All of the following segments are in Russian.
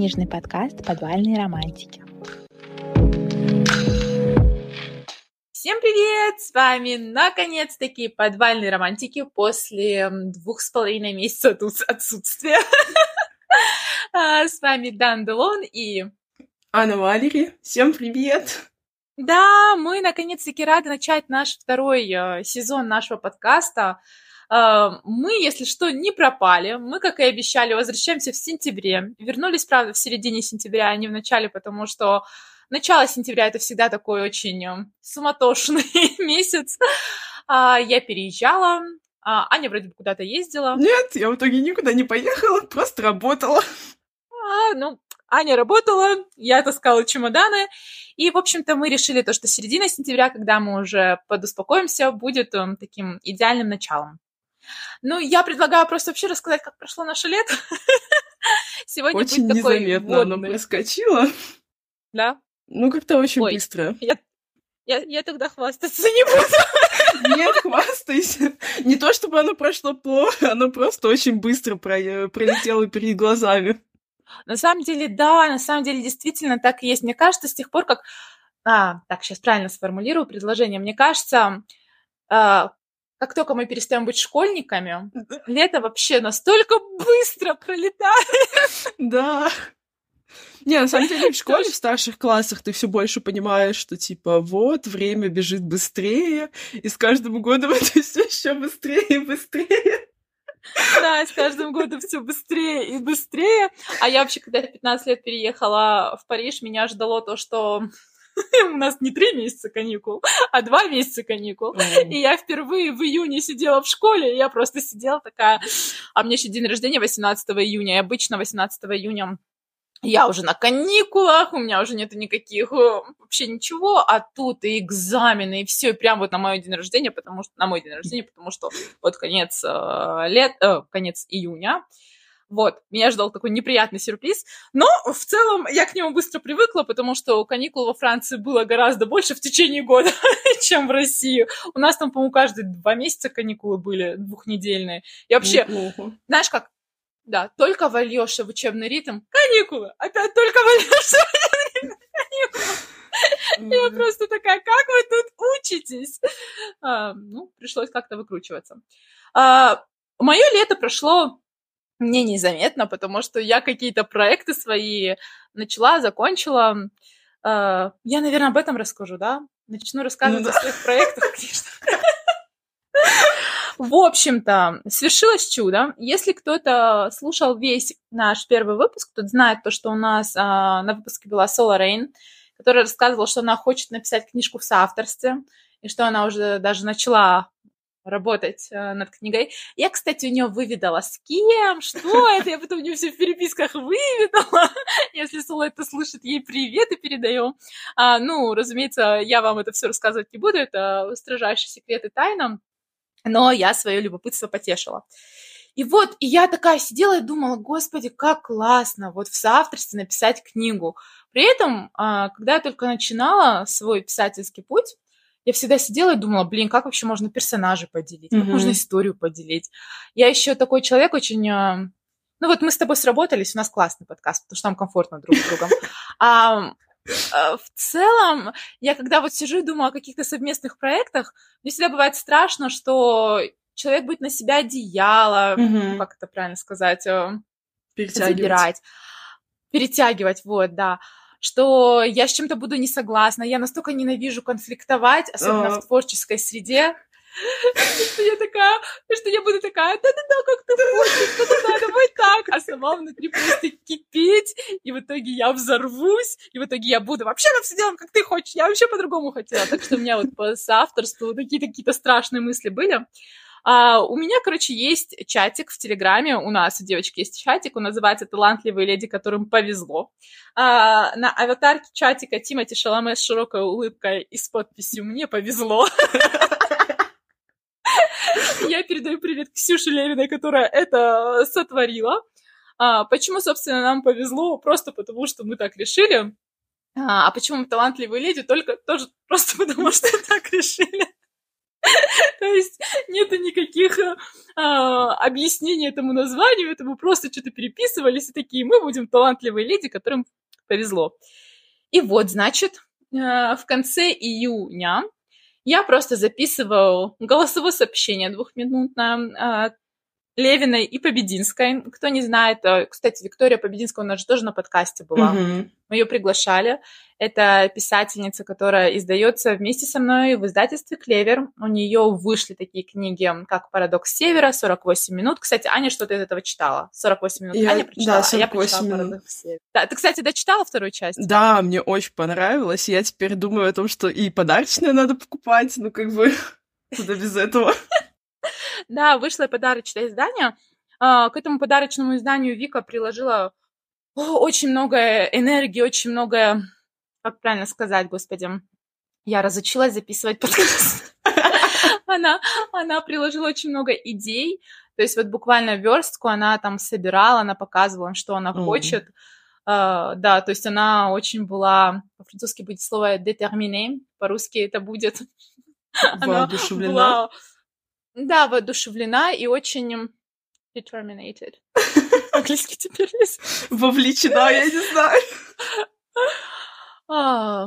книжный подкаст «Подвальные романтики». Всем привет! С вами наконец-таки «Подвальные романтики» после двух с половиной месяцев отсутствия. А, с вами Дан Делон и... Анна Валери. Всем привет! Да, мы наконец-таки рады начать наш второй э, сезон нашего подкаста. Э, мы, если что, не пропали. Мы, как и обещали, возвращаемся в сентябре. Вернулись, правда, в середине сентября, а не в начале, потому что начало сентября это всегда такой очень э, суматошный месяц. А, я переезжала, а Аня вроде бы куда-то ездила. Нет, я в итоге никуда не поехала, просто работала. А, ну, Аня работала, я таскала чемоданы, и, в общем-то, мы решили то, что середина сентября, когда мы уже подуспокоимся, будет um, таким идеальным началом. Ну, я предлагаю просто вообще рассказать, как прошло наше лето. Сегодня очень будет такой незаметно водный. оно проскочило. Да? Ну, как-то очень Ой, быстро. Я, я, я тогда хвастаться не буду. Нет, хвастайся. Не то, чтобы оно прошло плохо, оно просто очень быстро пролетело перед глазами. На самом деле, да, на самом деле действительно так и есть. Мне кажется, с тех пор, как... А, так, сейчас правильно сформулирую предложение. Мне кажется, а, как только мы перестаем быть школьниками, лето вообще настолько быстро пролетает. Да. Не, на самом деле в школе, в старших классах ты все больше понимаешь, что типа вот, время бежит быстрее, и с каждым годом это все еще быстрее и быстрее. Да, с каждым годом все быстрее и быстрее. А я вообще, когда в 15 лет переехала в Париж, меня ждало то, что у нас не три месяца каникул, а два месяца каникул. И я впервые в июне сидела в школе, и я просто сидела такая... А мне еще день рождения 18 июня, и обычно 18 июня я уже на каникулах, у меня уже нету никаких э, вообще ничего, а тут и экзамены, и все, и прям вот на мой день рождения, потому что на мой день рождения, потому что вот конец э, лет, э, конец июня, вот, меня ждал такой неприятный сюрприз, но в целом я к нему быстро привыкла, потому что каникул во Франции было гораздо больше в течение года, чем в России. У нас там, по-моему, каждые два месяца каникулы были двухнедельные. И вообще, Неплохо. знаешь как, да, только вольешься в учебный ритм. Каникулы! Опять только вольешься в учебный ритм. Каникулы. Я просто такая, как вы тут учитесь? А, ну, пришлось как-то выкручиваться. А, мое лето прошло мне незаметно, потому что я какие-то проекты свои начала, закончила. А, я, наверное, об этом расскажу, да? Начну рассказывать ну, да. о своих проектах, конечно. В общем-то, свершилось чудо. Если кто-то слушал весь наш первый выпуск, тот знает то, что у нас а, на выпуске была Сола Рейн, которая рассказывала, что она хочет написать книжку в соавторстве, и что она уже даже начала работать э, над книгой. Я, кстати, у нее выведала, с кем, что это, я потом у нее все в переписках выведала. Если Сола это слышит, ей привет и передаем. А, ну, разумеется, я вам это все рассказывать не буду, это строжайший секрет и тайна но я свое любопытство потешила. И вот, и я такая сидела и думала, господи, как классно вот в соавторстве написать книгу. При этом, а, когда я только начинала свой писательский путь, я всегда сидела и думала, блин, как вообще можно персонажей поделить, как mm-hmm. можно историю поделить. Я еще такой человек очень... А, ну вот мы с тобой сработались, у нас классный подкаст, потому что нам комфортно друг с другом. А, Э, в целом, я когда вот сижу и думаю о каких-то совместных проектах, мне всегда бывает страшно, что человек будет на себя одеяло, mm как это правильно сказать, э, забирать, перетягивать, вот, да что я с чем-то буду не согласна, я настолько ненавижу конфликтовать, особенно в творческой среде, что я такая, что я буду такая, да-да-да, как ты хочешь, да-да-да, давай так, а сама внутри просто кипеть, и в итоге я взорвусь, и в итоге я буду вообще на все делаем, как ты хочешь, я вообще по-другому хотела, так что у меня вот по соавторству какие-то какие-то страшные мысли были. А, у меня, короче, есть чатик в Телеграме, у нас у девочки есть чатик, он называется «Талантливые леди, которым повезло». А, на аватарке чатика Тимати Шаламе с широкой улыбкой и с подписью «Мне повезло». Я передаю привет Ксюше Левиной, которая это сотворила. А, почему, собственно, нам повезло? Просто потому, что мы так решили. А, а почему мы талантливые леди? Только тоже просто потому, что так решили. То есть нету никаких а, объяснений этому названию, это мы просто что-то переписывались и такие, мы будем талантливые леди, которым повезло. И вот, значит, а, в конце июня я просто записываю голосовое сообщение двухминутное, а, Левиной и Побединской. Кто не знает, э, кстати, Виктория Побединская у нас же тоже на подкасте была. Mm-hmm. Мы ее приглашали. Это писательница, которая издается вместе со мной в издательстве «Клевер». У нее вышли такие книги, как «Парадокс Севера», «48 минут». Кстати, Аня что-то из этого читала. «48 минут» я, Аня прочитала, да, 48 а я прочитала минут. «Парадокс Севера». Да, ты, кстати, дочитала вторую часть? Да, мне очень понравилось. Я теперь думаю о том, что и подарочное надо покупать, ну как бы куда без этого. Да, вышло подарочное издание. А, к этому подарочному изданию Вика приложила очень много энергии, очень много, как правильно сказать, господи, я разучилась записывать подкаст. Она, она приложила очень много идей, то есть вот буквально верстку она там собирала, она показывала, что она хочет. Uh, да, то есть она очень была, по-французски будет слово déterminée, по-русски это будет... Воодушевлена. была да, воодушевлена и очень determinated. Английский теперь есть. Вовлечена, я не знаю. А,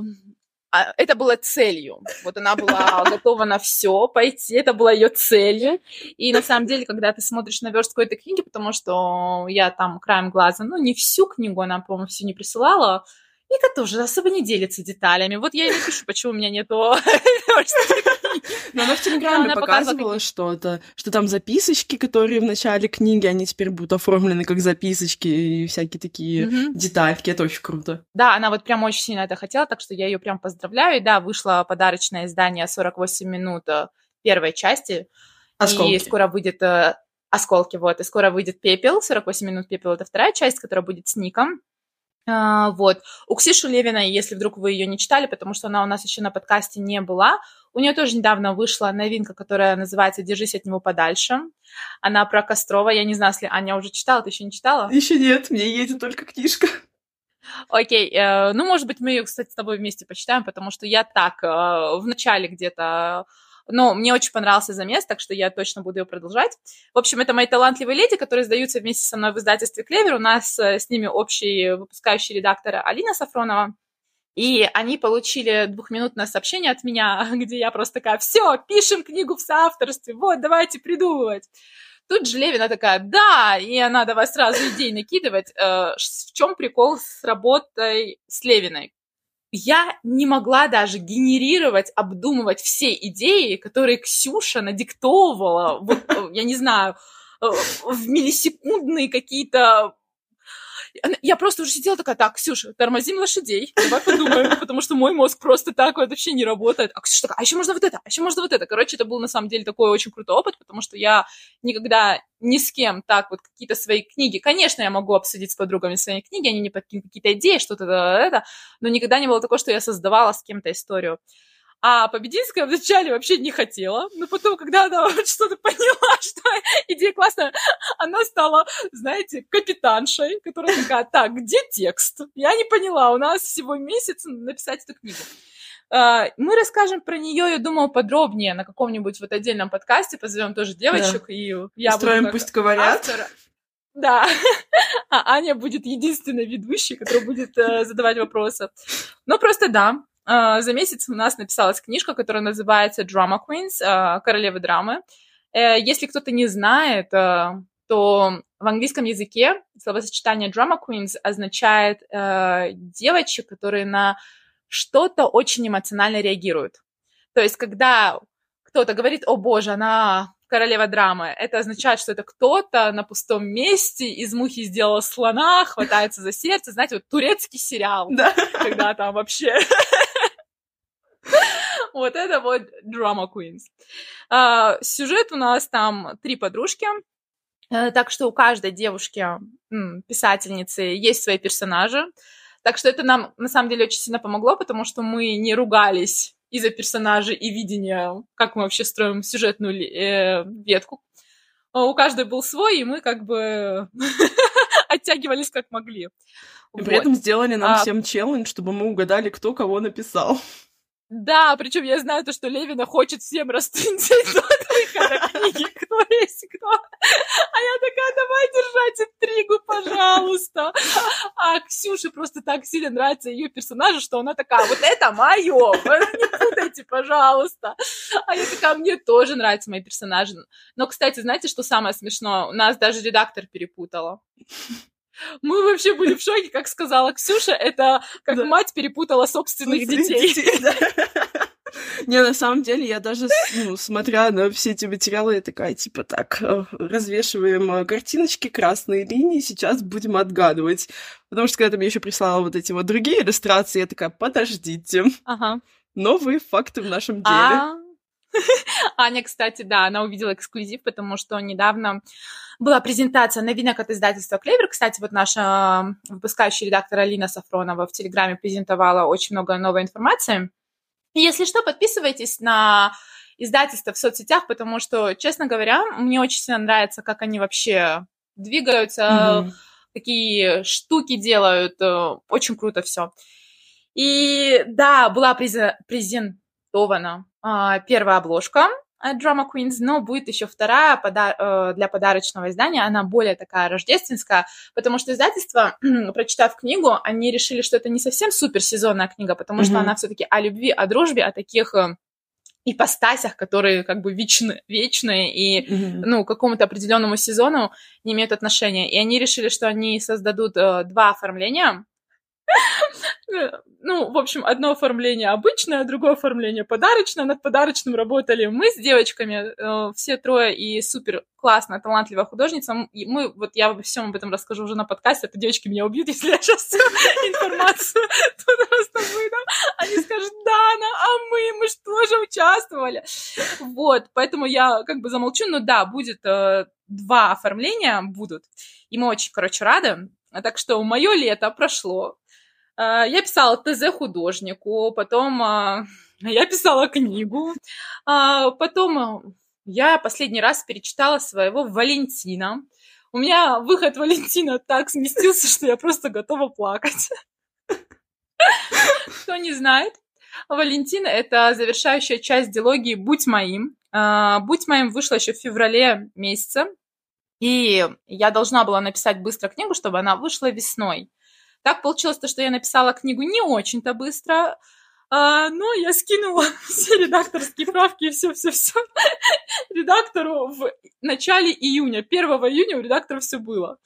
а, это было целью. Вот она была готова на все пойти, это была ее целью. И на самом деле, когда ты смотришь на верстку этой книги, потому что я там краем глаза, ну, не всю книгу она, по-моему, всю не присылала, Вика тоже особо не делится деталями. Вот я и напишу, почему у меня нету Но она в Телеграме показывала что-то, что там записочки, которые в начале книги, они теперь будут оформлены как записочки и всякие такие детальки. Это очень круто. Да, она вот прям очень сильно это хотела, так что я ее прям поздравляю. И да, вышло подарочное издание 48 минут э, первой части. Осколки. И скоро выйдет э, осколки, вот, и скоро выйдет пепел, 48 минут пепел, это вторая часть, которая будет с Ником. А, вот. У Ксиши Левиной, если вдруг вы ее не читали, потому что она у нас еще на подкасте не была, у нее тоже недавно вышла новинка, которая называется «Держись от него подальше». Она про Кострова. Я не знаю, если Аня уже читала, ты еще не читала? Еще нет, мне едет только книжка. Окей, э, ну, может быть, мы ее, кстати, с тобой вместе почитаем, потому что я так э, в начале где-то но мне очень понравился замес, так что я точно буду ее продолжать. В общем, это мои талантливые леди, которые сдаются вместе со мной в издательстве «Клевер». У нас э, с ними общий выпускающий редактор Алина Сафронова. И они получили двухминутное сообщение от меня, где я просто такая, все, пишем книгу в соавторстве, вот, давайте придумывать. Тут же Левина такая, да, и она давай сразу идеи накидывать. Э, в чем прикол с работой с Левиной? я не могла даже генерировать, обдумывать все идеи, которые Ксюша надиктовывала, вот, э, я не знаю, э, в миллисекундные какие-то я просто уже сидела такая, так, Ксюша, тормозим лошадей, давай подумаем, потому что мой мозг просто так вот вообще не работает. А Ксюша такая, а еще можно вот это, а еще можно вот это. Короче, это был на самом деле такой очень крутой опыт, потому что я никогда ни с кем так вот какие-то свои книги, конечно, я могу обсудить с подругами свои книги, они не подкинут какие-то идеи, что-то это, но никогда не было такого, что я создавала с кем-то историю. А Побединская вначале вообще не хотела, но потом, когда она что-то поняла, что идея классная, она стала, знаете, капитаншей, которая такая, так, где текст? Я не поняла, у нас всего месяц написать эту книгу. А, мы расскажем про нее, я думаю, подробнее на каком-нибудь вот отдельном подкасте, позовем тоже девочек, да. и я Устроим, буду пусть говорят. Автора. Да, а Аня будет единственной ведущей, которая будет э, задавать вопросы. Ну, просто да, за месяц у нас написалась книжка, которая называется Drama Queens, а, королевы драмы. Э, если кто-то не знает, э, то в английском языке словосочетание Drama Queens означает э, девочек, которые на что-то очень эмоционально реагируют. То есть, когда кто-то говорит, о боже, она королева драмы, это означает, что это кто-то на пустом месте из мухи сделал слона, хватается за сердце. Знаете, вот турецкий сериал, да. когда там вообще Вот это вот Drama Queens. А, сюжет у нас там три подружки, э, так что у каждой девушки, писательницы, есть свои персонажи. Так что это нам на самом деле очень сильно помогло, потому что мы не ругались из-за персонажей и видения, как мы вообще строим сюжетную э, ветку. А у каждой был свой, и мы как бы оттягивались как могли. И при этом сделали нам а... всем челлендж, чтобы мы угадали, кто кого написал. Да, причем я знаю то, что Левина хочет всем до книги, кто есть кто. А я такая, давай держать интригу, пожалуйста. А Ксюше просто так сильно нравится ее персонажа, что она такая, вот это мое, не путайте, пожалуйста. А я такая, мне тоже нравятся мои персонажи. Но, кстати, знаете, что самое смешное? У нас даже редактор перепутала. Мы вообще были в шоке, как сказала Ксюша, это как да. мать перепутала собственных детей. Не, на самом деле, я даже, ну, смотря на все эти материалы, я такая, типа, так, э, развешиваем э, картиночки, красные линии, сейчас будем отгадывать. Потому что когда ты мне еще прислала вот эти вот другие иллюстрации, я такая, подождите. Ага. Новые факты в нашем деле. А, Аня, кстати, да, она увидела эксклюзив, потому что недавно была презентация новинок от издательства «Клевер». Кстати, вот наша выпускающая редактор Алина Сафронова в Телеграме презентовала очень много новой информации. если что, подписывайтесь на издательство в соцсетях, потому что, честно говоря, мне очень сильно нравится, как они вообще двигаются, mm-hmm. какие штуки делают. Э, очень круто все. И да, была презентована а, первая обложка Drama Queens, но будет еще вторая пода- э, для подарочного издания, она более такая рождественская, потому что издательство, прочитав книгу, они решили, что это не совсем суперсезонная книга, потому mm-hmm. что она все-таки о любви, о дружбе, о таких э, ипостасях, которые как бы вечны, вечные и, mm-hmm. ну, какому-то определенному сезону не имеют отношения. И они решили, что они создадут э, два оформления ну, в общем, одно оформление обычное, другое оформление подарочное. Над подарочным работали мы с девочками, э, все трое, и супер классная, талантливая художница. Мы, вот я обо всем об этом расскажу уже на подкасте, это девочки меня убьют, если я сейчас всю информацию тут просто выдам. Они скажут, Дана, а мы, мы же тоже участвовали. Вот, поэтому я как бы замолчу, но да, будет э, два оформления будут, и мы очень, короче, рады. Так что мое лето прошло а, я писала ТЗ художнику, потом а, я писала книгу, а, потом я последний раз перечитала своего Валентина. У меня выход Валентина так сместился, что я просто готова плакать. Кто не знает, Валентин — это завершающая часть диалогии «Будь моим». «Будь моим» вышла еще в феврале месяце, и я должна была написать быстро книгу, чтобы она вышла весной. Так получилось то, что я написала книгу не очень-то быстро, а, но я скинула все редакторские правки и все-все-все редактору в начале июня. 1 июня у редактора все было.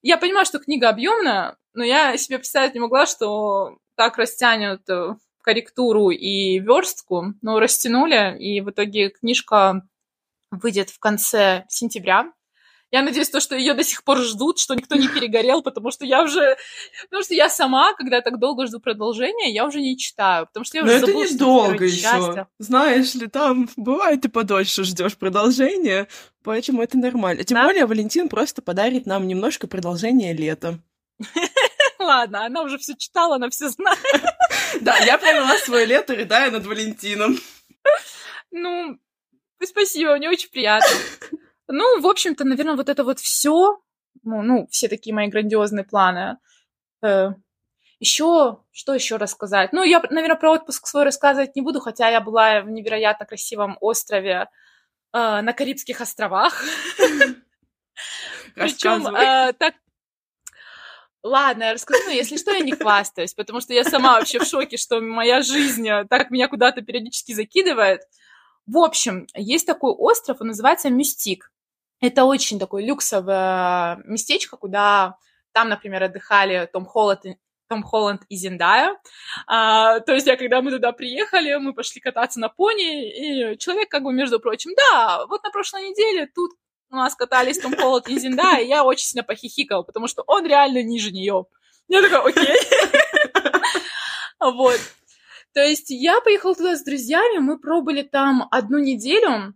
Я понимаю, что книга объемная, но я себе представить не могла, что так растянут э, корректуру и верстку, но растянули, и в итоге книжка выйдет в конце сентября. Я надеюсь, то, что ее до сих пор ждут, что никто не перегорел, потому что я уже... Потому что я сама, когда так долго жду продолжения, я уже не читаю, потому что я уже Но забыла, это недолго еще. Знаешь ли, там бывает ты подольше ждешь продолжения, поэтому это нормально. Тем да? более Валентин просто подарит нам немножко продолжения лета. Ладно, она уже все читала, она все знает. Да, я провела свое лето, рыдая над Валентином. Ну, спасибо, мне очень приятно. Ну, в общем-то, наверное, вот это вот все, ну, ну, все такие мои грандиозные планы. Э, еще, что еще рассказать? Ну, я, наверное, про отпуск свой рассказывать не буду, хотя я была в невероятно красивом острове э, на Карибских островах. Причем э, так Ладно, я расскажу, но если что, я не хвастаюсь, потому что я сама вообще в шоке, что моя жизнь так меня куда-то периодически закидывает. В общем, есть такой остров, он называется Мюстик. Это очень такое люксовое местечко, куда там, например, отдыхали Том Холланд, том Холланд и Зиндая. А, то есть я, когда мы туда приехали, мы пошли кататься на пони, и человек как бы, между прочим, да, вот на прошлой неделе тут у нас катались Том Холланд и Зиндая, и я очень сильно похихикала, потому что он реально ниже нее. Я такая, окей. Вот. То есть я поехала туда с друзьями, мы пробыли там одну неделю,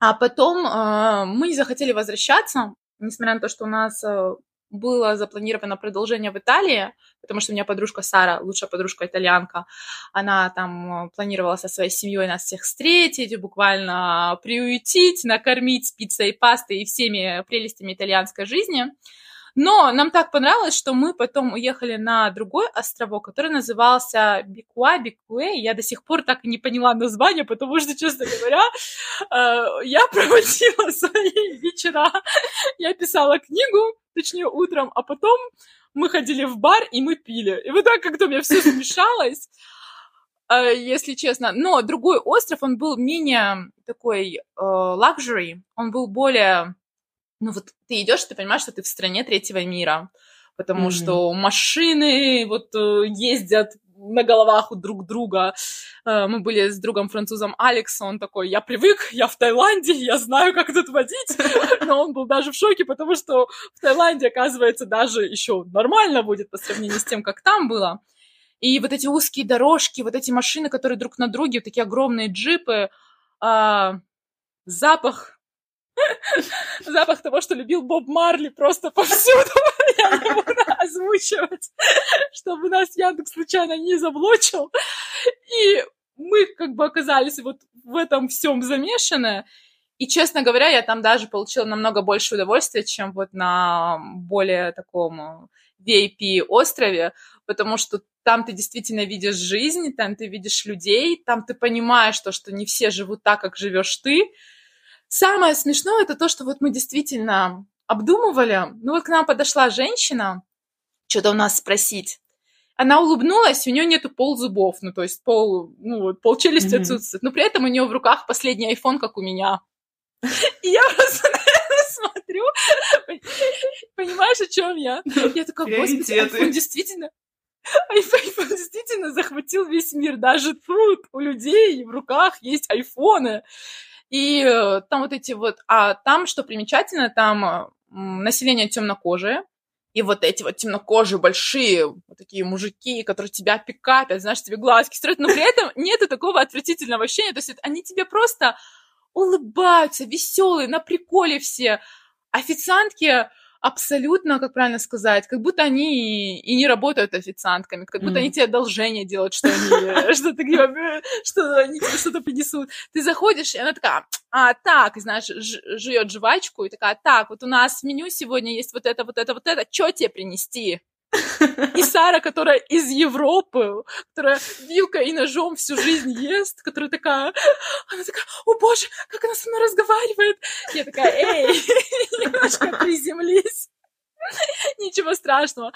а потом э, мы не захотели возвращаться, несмотря на то, что у нас э, было запланировано продолжение в Италии, потому что у меня подружка Сара, лучшая подружка итальянка, она там э, планировала со своей семьей нас всех встретить, буквально приютить, накормить пиццей пастой и всеми прелестями итальянской жизни. Но нам так понравилось, что мы потом уехали на другой островок, который назывался Бикуа, Бикуэ. Я до сих пор так и не поняла название, потому что, честно говоря, э, я проводила свои вечера. Я писала книгу, точнее, утром, а потом мы ходили в бар и мы пили. И вот так как-то у меня все смешалось э, если честно. Но другой остров, он был менее такой лакжери, э, он был более ну вот ты идешь, ты понимаешь, что ты в стране третьего мира, потому mm-hmm. что машины вот э, ездят на головах у друг друга. Э, мы были с другом французом Алекс, он такой, я привык, я в Таиланде, я знаю, как тут водить, но он был даже в шоке, потому что в Таиланде, оказывается, даже еще нормально будет по сравнению с тем, как там было. И вот эти узкие дорожки, вот эти машины, которые друг на друге, такие огромные джипы, а, запах Запах того, что любил Боб Марли просто повсюду. Я не буду озвучивать, чтобы нас Яндекс случайно не заблочил. И мы как бы оказались вот в этом всем замешаны. И, честно говоря, я там даже получила намного больше удовольствия, чем вот на более таком VIP-острове, потому что там ты действительно видишь жизнь, там ты видишь людей, там ты понимаешь то, что не все живут так, как живешь ты, Самое смешное это то, что вот мы действительно обдумывали. Ну вот к нам подошла женщина, что-то у нас спросить. Она улыбнулась, у нее нету пол зубов, ну то есть пол, ну вот пол челюсти mm-hmm. отсутствует. Но при этом у нее в руках последний iPhone, как у меня. И я просто смотрю, понимаешь, о чем я? Я такая, господи, iPhone действительно, iPhone действительно захватил весь мир. Даже тут у людей в руках есть айфоны. И э, там вот эти вот... А там, что примечательно, там э, население темнокожее, и вот эти вот темнокожие большие вот такие мужики, которые тебя пикапят, знаешь, тебе глазки строят, но при этом нету такого отвратительного ощущения, то есть они тебе просто улыбаются, веселые, на приколе все. Официантки абсолютно, как правильно сказать, как будто они и, и не работают официантками, как будто mm. они тебе одолжение делают, что они что-то что они тебе что-то принесут. Ты заходишь, и она такая, а, так, знаешь, жует жвачку, и такая, так, вот у нас в меню сегодня есть вот это, вот это, вот это, что тебе принести? И Сара, которая из Европы, которая вилкой и ножом всю жизнь ест, которая такая, она такая, о боже, как она со мной разговаривает. Я такая, эй, немножко приземлись. Ничего страшного.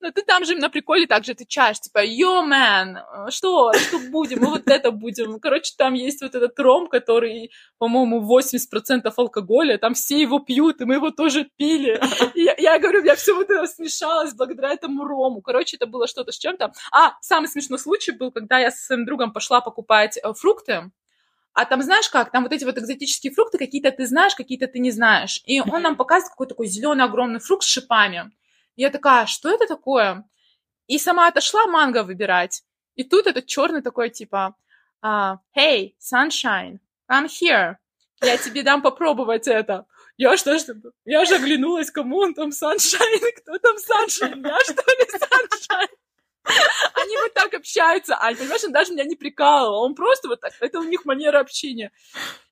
Но ты там же на приколе также отвечаешь, типа, йо, мэн, что, что будем, мы вот это будем. Короче, там есть вот этот ром, который, по-моему, 80% алкоголя, там все его пьют, и мы его тоже пили. И я, я говорю, я все вот это смешалось благодаря этому рому. Короче, это было что-то с чем-то. А, самый смешной случай был, когда я со своим другом пошла покупать э, фрукты, а там знаешь как, там вот эти вот экзотические фрукты, какие-то ты знаешь, какие-то ты не знаешь. И он нам показывает какой-то такой зеленый огромный фрукт с шипами. я такая, что это такое? И сама отошла манго выбирать. И тут этот черный такой типа, uh, Hey, sunshine, come here. Я тебе дам попробовать это. Я что, что я же оглянулась, кому он там Sunshine, кто там Sunshine, я что ли Sunshine? Они вот так общаются, Ань, понимаешь, он даже меня не прикалывал, он просто вот так, это у них манера общения.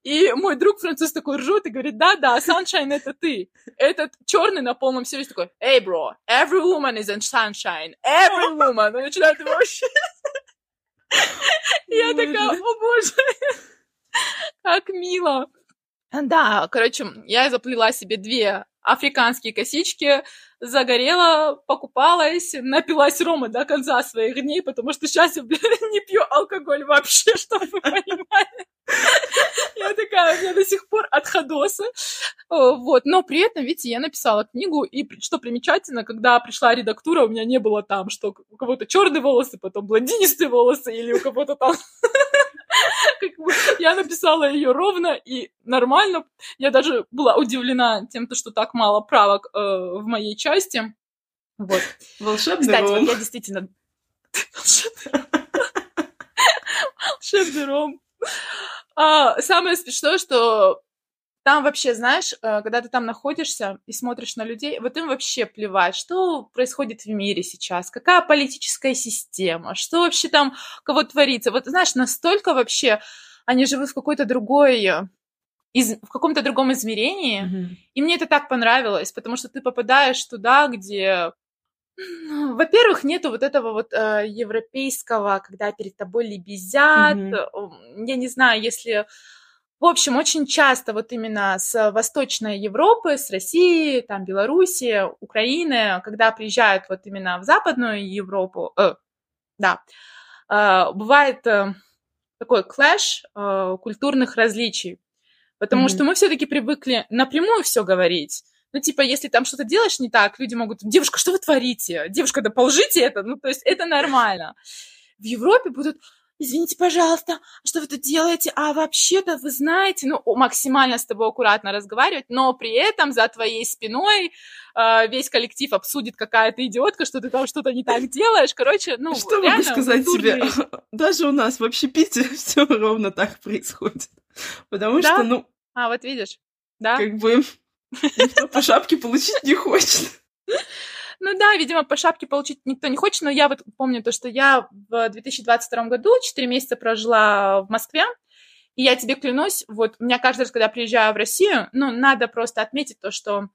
И мой друг француз такой ржет и говорит, да-да, sunshine это ты. Этот черный на полном серьезе такой, эй, бро, every woman is in sunshine, every woman. Он начинает его вообще... Я такая, о боже, как мило. Да, короче, я заплела себе две африканские косички, загорела, покупалась, напилась рома до конца своих дней, потому что сейчас я, блин, не пью алкоголь вообще, чтобы вы понимали. Я такая, у меня до сих пор отходосы. Вот, но при этом, видите, я написала книгу, и что примечательно, когда пришла редактура, у меня не было там, что у кого-то черные волосы, потом блондинистые волосы, или у кого-то там я написала ее ровно и нормально. Я даже была удивлена тем, что так мало правок э, в моей части. Вот. Волшебный Кстати, ром. вот я действительно... Волшебный ром. А, самое смешное, что там вообще, знаешь, э, когда ты там находишься и смотришь на людей, вот им вообще плевать, что происходит в мире сейчас, какая политическая система, что вообще там, кого творится. Вот, знаешь, настолько вообще они живут в какой-то другой из, в каком-то другом измерении. Мгм. И мне это так понравилось, потому что ты попадаешь туда, где, ну, во-первых, нету вот этого вот э, европейского, когда перед тобой лебезят. М, Я не знаю, если... В общем, очень часто вот именно с Восточной Европы, с России, там, Белоруссии, Украины, когда приезжают вот именно в Западную Европу, э, да, э, бывает э, такой клэш э, культурных различий. Потому Мгм. что мы все-таки привыкли напрямую все говорить. Ну, типа, если там что-то делаешь не так, люди могут, девушка, что вы творите? Девушка, да положите это. Ну, то есть это нормально. В Европе будут, извините, пожалуйста, а что вы тут делаете? А вообще-то вы знаете, ну, максимально с тобой аккуратно разговаривать, но при этом за твоей спиной э, весь коллектив обсудит, какая ты идиотка, что ты там что-то не так делаешь. Короче, ну, Что могу реально сказать тебе? Даже у нас в общепите все ровно так происходит. Потому Да? что, ну, А, вот видишь, да? как бы никто по шапке получить не хочет. Ну да, видимо, по шапке получить никто не хочет, но я вот помню то, что я в 2022 году 4 месяца прожила в Москве, и я тебе клянусь, вот у меня каждый раз, когда приезжаю в Россию, ну, надо просто отметить то, что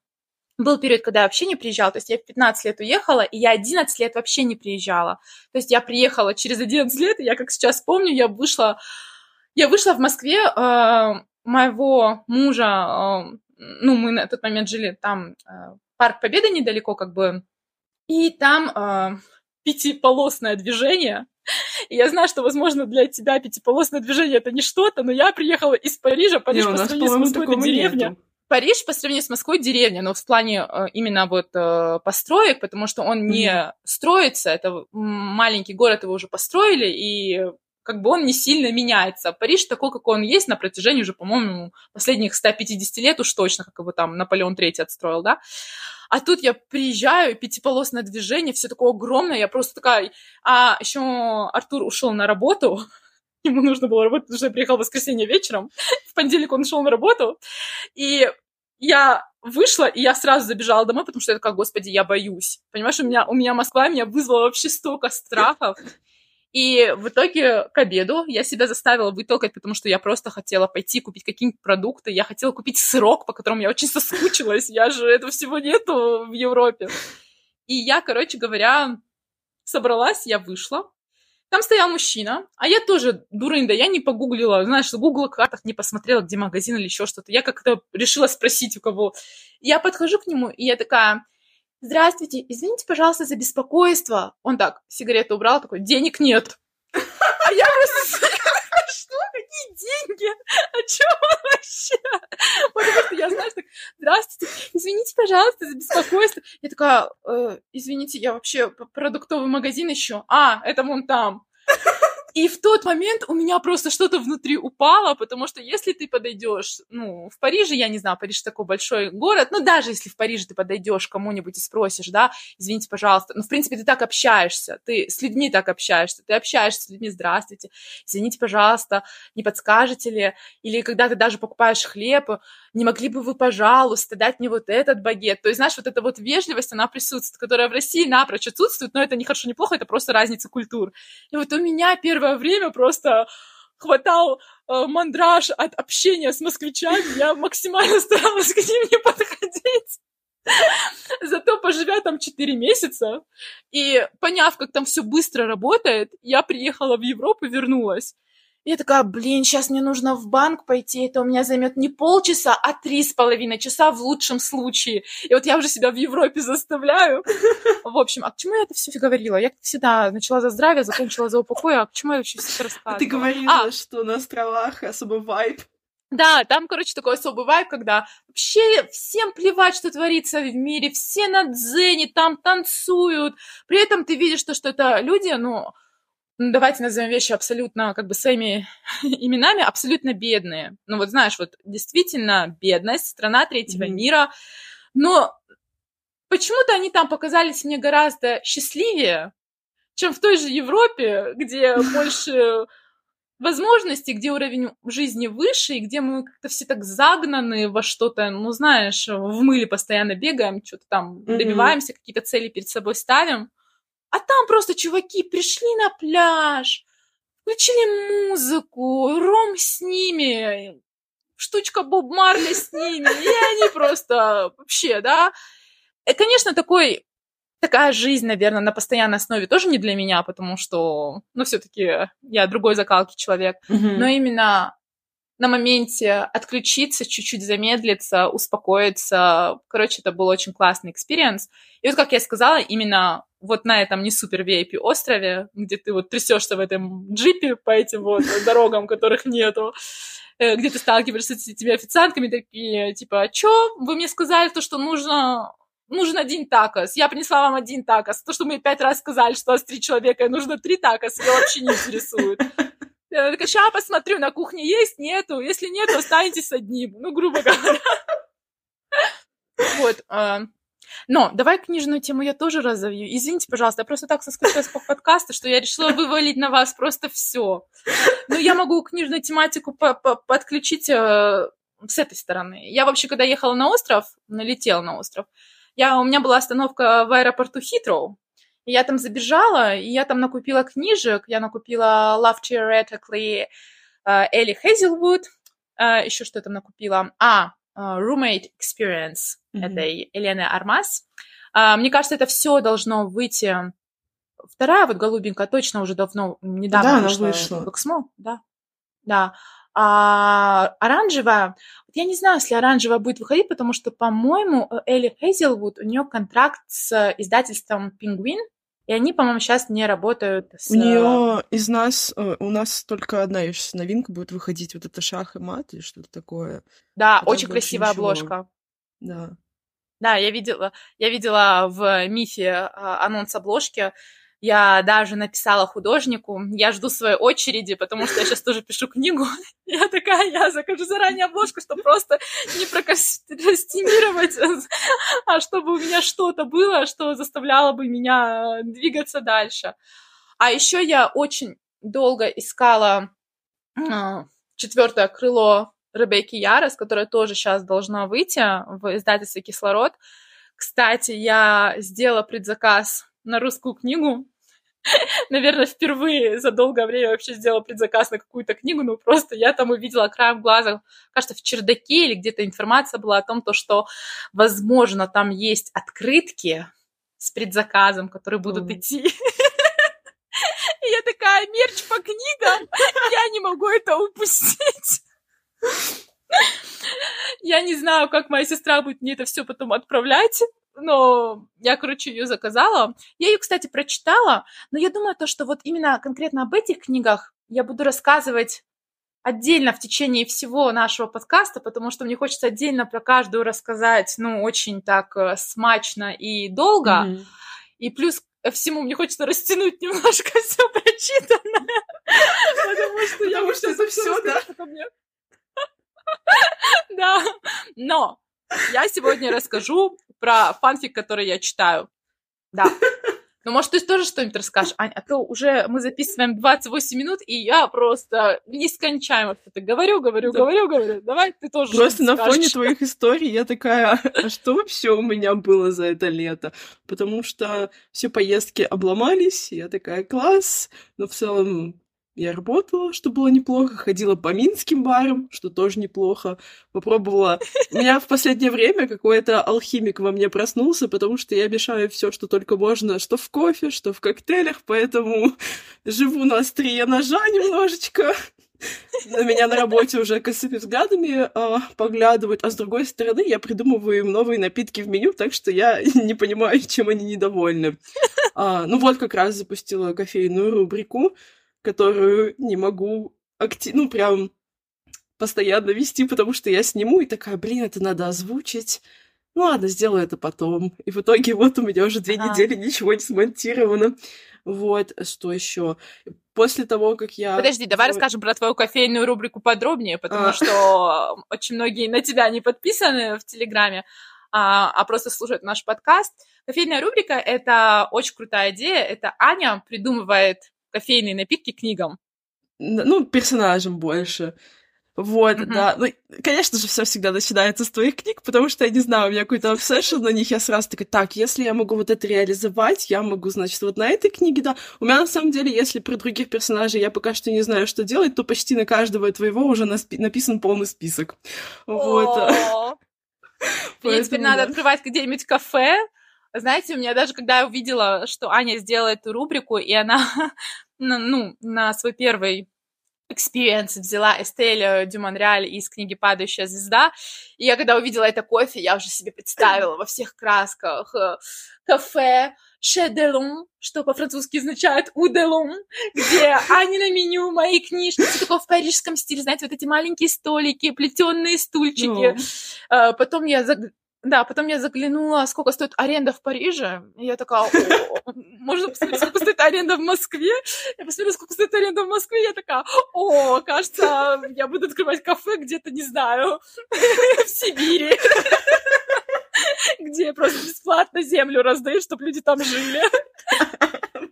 был период, когда я вообще не приезжала, то есть я в 15 лет уехала, и я 11 лет вообще не приезжала. То есть я приехала через 11 лет, и я как сейчас помню, я вышла, я вышла в Москве, э, моего мужа, э, ну, мы на тот момент жили там, э, Парк Победы недалеко, как бы, и там э, пятиполосное движение. И я знаю, что, возможно, для тебя пятиполосное движение это не что-то, но я приехала из Парижа, Париж Не, по сравнению с Москвой это деревня. нету. Париж по сравнению с Москвой деревня, но в плане э, именно вот э, построек, потому что он не строится, это маленький город, его уже построили, и как бы он не сильно меняется. Париж такой, какой он есть на протяжении уже, по-моему, последних 150 лет уж точно, как его там Наполеон III отстроил, да. А тут я приезжаю, пятиполосное движение, все такое огромное, я просто такая... А еще Артур ушел на работу, ему нужно было работать, потому что я приехала в воскресенье вечером, в понедельник он ушел на работу, и я вышла, и я сразу забежала домой, потому что я такая, господи, я боюсь. Понимаешь, у меня, у меня Москва меня вызвала вообще столько страхов. И в итоге к обеду я себя заставила вытолкать, потому что я просто хотела пойти купить какие-нибудь продукты. Я хотела купить сырок, по которому я очень соскучилась. Я же этого всего нету в Европе. И я, короче говоря, собралась, я вышла. Там стоял мужчина, а я тоже дурында, я не погуглила, знаешь, в Google картах не посмотрела, где магазин или еще что-то. Я как-то решила спросить у кого. Я подхожу к нему, и я такая, здравствуйте, извините, пожалуйста, за беспокойство. Он так, сигарету убрал, такой, денег нет. А я просто что? Какие деньги? О чем он вообще? Потому что я, знаешь, так, здравствуйте, извините, пожалуйста, за беспокойство. Я такая, «Э, извините, я вообще продуктовый магазин ищу. А, это вон там. И в тот момент у меня просто что-то внутри упало, потому что если ты подойдешь, ну, в Париже, я не знаю, Париж такой большой город, ну, даже если в Париже ты подойдешь кому-нибудь и спросишь, да, извините, пожалуйста, ну, в принципе, ты так общаешься, ты с людьми так общаешься, ты общаешься с людьми, здравствуйте, извините, пожалуйста, не подскажете ли, или когда ты даже покупаешь хлеб, не могли бы вы, пожалуйста, дать мне вот этот багет, то есть, знаешь, вот эта вот вежливость, она присутствует, которая в России напрочь отсутствует, но это не хорошо, не плохо, это просто разница культур. И вот у меня первое время просто хватал э, мандраж от общения с москвичами, я максимально старалась к ним не подходить. Зато поживя там 4 месяца и поняв, как там все быстро работает, я приехала в Европу, вернулась. Я такая, блин, сейчас мне нужно в банк пойти, это у меня займет не полчаса, а три с половиной часа в лучшем случае. И вот я уже себя в Европе заставляю. В общем, а к чему я это все говорила? Я, как всегда, начала за здравие, закончила за упокой, а к чему я вообще все это рассказывала? А ты говорила, А. что на островах особо вайб. Да, там, короче, такой особый вайб, когда вообще всем плевать, что творится в мире, все на дзене там танцуют. При этом ты видишь то, что это люди, ну, ну, давайте назовем вещи абсолютно как бы своими именами, абсолютно бедные. Ну вот знаешь, вот действительно бедность, страна третьего Мгм. мира. Но почему-то они там показались мне гораздо счастливее, чем в той же Европе, где больше возможностей, где уровень жизни выше, и где мы как-то все так загнаны во что-то, ну, знаешь, в мыле постоянно бегаем, что-то там добиваемся, какие-то цели перед собой ставим. А там просто чуваки пришли на пляж, включили музыку, ром с ними, штучка Боб Марли с ними, и они просто вообще, да. И, конечно, такой такая жизнь, наверное, на постоянной основе тоже не для меня, потому что, ну, все-таки я другой закалки человек. Мгм. Но именно на моменте отключиться, чуть-чуть замедлиться, успокоиться. Короче, это был очень классный experience. И вот, как я сказала, именно вот на этом не супер VIP острове, где ты вот трясешься в этом джипе по этим вот дорогам, которых нету, э, где ты сталкиваешься с этими официантками такие, типа, а чё, вы мне сказали то, что нужно нужен один такос. Я принесла вам один такос. То, что мы пять раз сказали, что у нас три человека, и нужно три такоса, меня вообще не интересует. Я такая, сейчас посмотрю, на кухне есть, нету. Если нету, останетесь одним. Ну, грубо говоря. Вот. Но давай книжную тему я тоже разовью. Извините, пожалуйста, я просто так соскучилась по подкасту, что я решила вывалить на вас просто все. Но я могу книжную тематику по- по- подключить э, с этой стороны. Я вообще, когда ехала на остров, налетела на остров, я, у меня была остановка в аэропорту Хитроу, и я там забежала, и я там накупила книжек, я накупила Love Theoretically э, Элли Хейзелвуд, еще что я там накупила, а, э, Roommate Experience Мгм. этой Елены Армас. А, Мне кажется, это все должно выйти. Вторая вот голубенькая точно уже давно, недавно Да, она вышла. вышла. в Эксмо, да. Да. А оранжевая, вот я не знаю, если оранжевая будет выходить, потому что, по-моему, Элли Хейзелвуд, у нее контракт с издательством Пингвин, и они, по-моему, сейчас не работают с... У нее из нас, э, у нас только одна сейчас новинка будет выходить, вот это шах и мат или что-то такое. Да, Потом очень красивая ничего. обложка. Да. Да, я видела, я видела в Мифе а, анонс обложки. Я даже написала художнику, я жду своей очереди, потому что я сейчас тоже пишу книгу. Я такая, я закажу заранее обложку, чтобы просто не прокастимировать, а чтобы у меня что-то было, что заставляло бы меня двигаться дальше. А еще я очень долго искала а, четвертое крыло Ребекки Ярос, которое тоже сейчас должно выйти в издательстве «Кислород». Кстати, я сделала предзаказ на русскую книгу. Наверное, впервые за долгое время вообще сделала предзаказ на какую-то книгу, но просто я там увидела краем глаза, кажется, в чердаке или где-то информация была о том, то, что, возможно, там есть открытки с предзаказом, которые будут Мгм. идти. И я такая, мерч по книгам, я не могу это упустить. Я не знаю, как моя сестра будет мне это все потом отправлять, но я, короче, ее заказала. Я ее, кстати, прочитала, но я думаю, то, что вот именно конкретно об этих книгах я буду рассказывать отдельно в течение всего нашего подкаста, потому что мне хочется отдельно про каждую рассказать, ну, очень так э, смачно и долго. Мгм. И плюс ко всему мне хочется растянуть немножко все прочитанное, потому что я щас это всё, да? Да, но я сегодня расскажу про фанфик, который я читаю. Да. Ну, может, ты тоже что-нибудь расскажешь, Ань, а то уже мы записываем 28 минут, и я просто нескончаемо что-то говорю, говорю, Да. говорю, говорю. Давай ты тоже Просто на фоне твоих историй я такая, а что вообще у меня было за это лето? Потому что все поездки обломались, я такая, класс, но в целом я работала, что было неплохо, ходила по минским барам, что тоже неплохо, попробовала. У меня в последнее время какой-то алхимик во мне проснулся, потому что я мешаю все, что только можно, что в кофе, что в коктейлях, поэтому живу на острие ножа немножечко. На меня на работе уже косыми взглядами а, поглядывают, а с другой стороны я придумываю им новые напитки в меню, так что я не понимаю, чем они недовольны. А, ну вот как раз запустила кофейную рубрику, которую не могу акти- ну прям постоянно вести, потому что я сниму и такая, блин, это надо озвучить. Ну ладно, сделаю это потом. И в итоге вот у меня уже две Ага. недели ничего не смонтировано. Вот, что еще? После того, как я... Подожди, давай расскажем про твою кофейную рубрику подробнее, потому А. что очень многие на тебя не подписаны в Телеграме, а, а просто слушают наш подкаст. Кофейная рубрика — это очень крутая идея. Это Аня придумывает кофейные напитки книгам. Ну, персонажем больше. Вот, mm-hmm. да. Ну, конечно же, все всегда начинается с твоих книг, потому что, я не знаю, у меня какой-то обсессион на них, я сразу такая, так, если я могу вот это реализовать, я могу, значит, вот на этой книге, да. У меня, на самом деле, если про других персонажей я пока что не знаю, что делать, то почти на каждого твоего уже написан полный список. Вот. Мне теперь надо открывать где-нибудь кафе, знаете, у меня даже, когда я увидела, что Аня сделала эту рубрику, и она, ну, на свой первый experience взяла Эстель Дюмонреаль из книги «Падающая звезда». И я когда увидела это кофе, я уже себе представила во всех красках э, кафе «Ше де Лун», что по-французски означает «У де Лун», где Ани на меню, мои книжки, все такое в парижском стиле, знаете, вот эти маленькие столики, плетеные стульчики. No. Потом я да, потом я заглянула, сколько стоит аренда в Париже. И я такая, можно посмотреть, сколько стоит аренда в Москве. Я посмотрела, сколько стоит аренда в Москве. Я такая, о, кажется, я буду открывать кафе где-то, не знаю, в Сибири. Где просто бесплатно землю раздают, чтобы люди там жили.